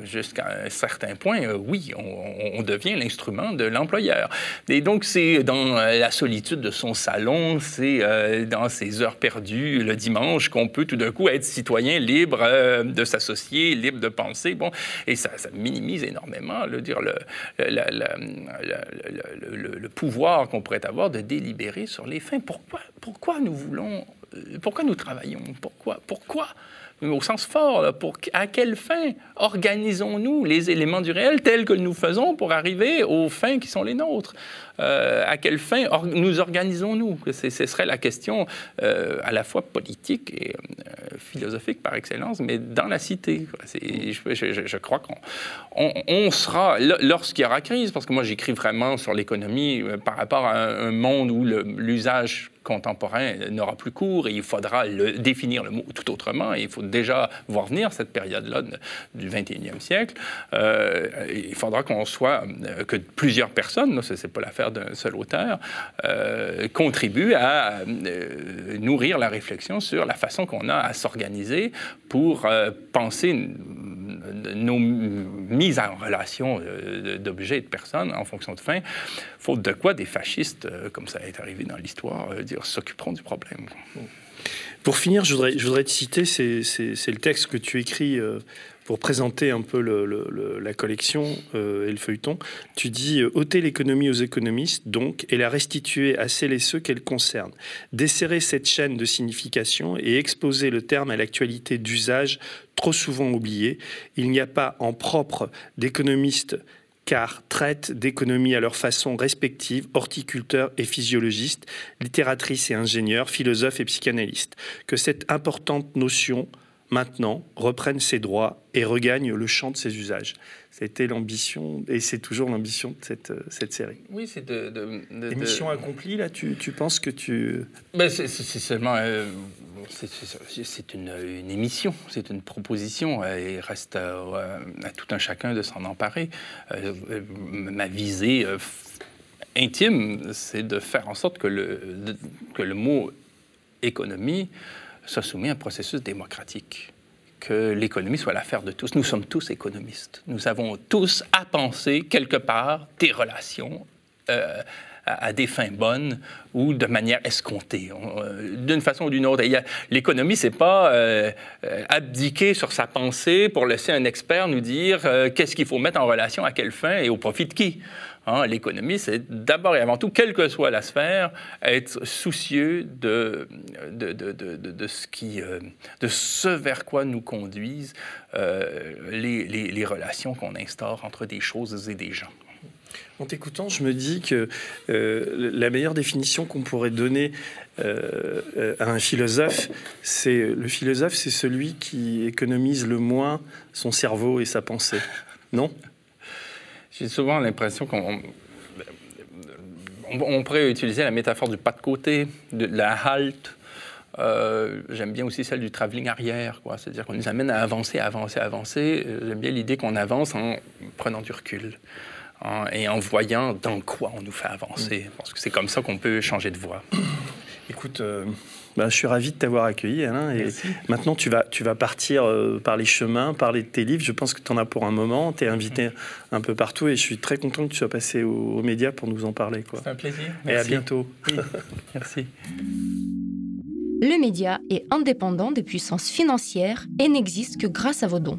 Speaker 3: jusqu'à un certain point, oui, on, devient l'instrument de l'employeur. Et donc, c'est dans la solitude de son salon, c'est dans ses heures perdues le dimanche qu'on peut tout d'un coup être citoyen libre de s'associer, libre de penser. Bon, et ça, ça minimise énormément le, dire, le, le, le pouvoir qu'on pourrait avoir de délibérer sur les fins. Pourquoi, pourquoi nous voulons, euh, pourquoi nous travaillons? Pourquoi Pourquoi au sens fort, à quelle fin organisons-nous les éléments du réel tels que nous faisons pour arriver aux fins qui sont les nôtres? Euh, À quelle fin nous organisons-nous? Ce serait la question euh, à la fois politique et philosophique par excellence, mais dans la cité. Je, crois qu'on on, sera, lorsqu'il y aura crise, parce que moi j'écris vraiment sur l'économie par rapport à un monde où l'usage contemporain n'aura plus cours et il faudra définir le mot tout autrement. Il faut déjà voir venir cette période-là du 21e siècle. Euh, il faudra qu'on soit, euh, que plusieurs personnes, ce n'est pas l'affaire d'un seul auteur, euh, contribuent à nourrir la réflexion sur la façon qu'on a à s'organiser pour penser nos mises en relation d'objets et de personnes en fonction de fin, faute de quoi des fascistes, comme ça est arrivé dans l'histoire, s'occuperont du problème.
Speaker 2: Pour finir, je voudrais, je voudrais te citer, c'est le texte que tu écris euh, pour présenter un peu la collection euh, et le feuilleton. Tu dis euh, ôter l'économie aux économistes, donc, et la restituer à celles et ceux qu'elle concerne. Desserrer cette chaîne de signification et exposer le terme à l'actualité d'usage trop souvent oublié. Il n'y a pas en propre d'économistes car traitent d'économie à leur façon respective, horticulteurs et physiologistes, littératrices et ingénieurs, philosophes et psychanalystes. Que cette importante notion, maintenant, reprenne ses droits et regagne le champ de ses usages. C'était l'ambition, et c'est toujours l'ambition de cette, cette série.
Speaker 3: Oui, c'est de... de,
Speaker 2: mission accomplie, là, tu, tu penses que tu...
Speaker 3: Ben, c'est seulement... Euh, c'est une, émission, c'est une proposition. Il reste à, tout un chacun de s'en emparer. Euh, ma visée euh, intime, c'est de faire en sorte que le, que le mot économie soit soumis à un processus démocratique que l'économie soit l'affaire de tous. Nous sommes tous économistes. Nous avons tous à penser quelque part des relations. Euh, à, des fins bonnes ou de manière escomptée, euh, d'une façon ou d'une autre. L'économie, c'est pas euh, abdiquer sur sa pensée pour laisser un expert nous dire qu'est-ce qu'il faut mettre en relation à quelle fin et au profit de qui. Hein, l'économie, c'est d'abord et avant tout, quelle que soit la sphère, être soucieux de, ce, euh, vers quoi nous conduisent euh, les, relations qu'on instaure entre des choses et des gens.
Speaker 2: En t'écoutant, je me dis que euh, la meilleure définition qu'on pourrait donner à un philosophe, c'est le philosophe, c'est celui qui économise le moins son cerveau et sa pensée. Non?
Speaker 3: J'ai souvent l'impression qu'on on, pourrait utiliser la métaphore du pas de côté, de, la halte. Euh, j'aime bien aussi celle du travelling arrière. C'est-à-dire qu'on nous amène à avancer, avancer, avancer. Euh, j'aime bien l'idée qu'on avance en prenant du recul et en voyant dans quoi on nous fait avancer. Parce que c'est comme ça qu'on peut changer de voie.
Speaker 2: Écoute, euh, bah, je suis ravi de t'avoir accueilli, Alain. Et maintenant, tu vas, tu vas partir euh, par les chemins, parler de tes livres. Je pense que tu en as pour un moment. Tu es invité un peu partout et je suis très content que tu sois passé aux, médias pour nous en parler.
Speaker 3: C'est un plaisir.
Speaker 2: Et à bientôt.
Speaker 3: Merci.
Speaker 4: Le média est indépendant des puissances financières et n'existe que grâce à vos dons.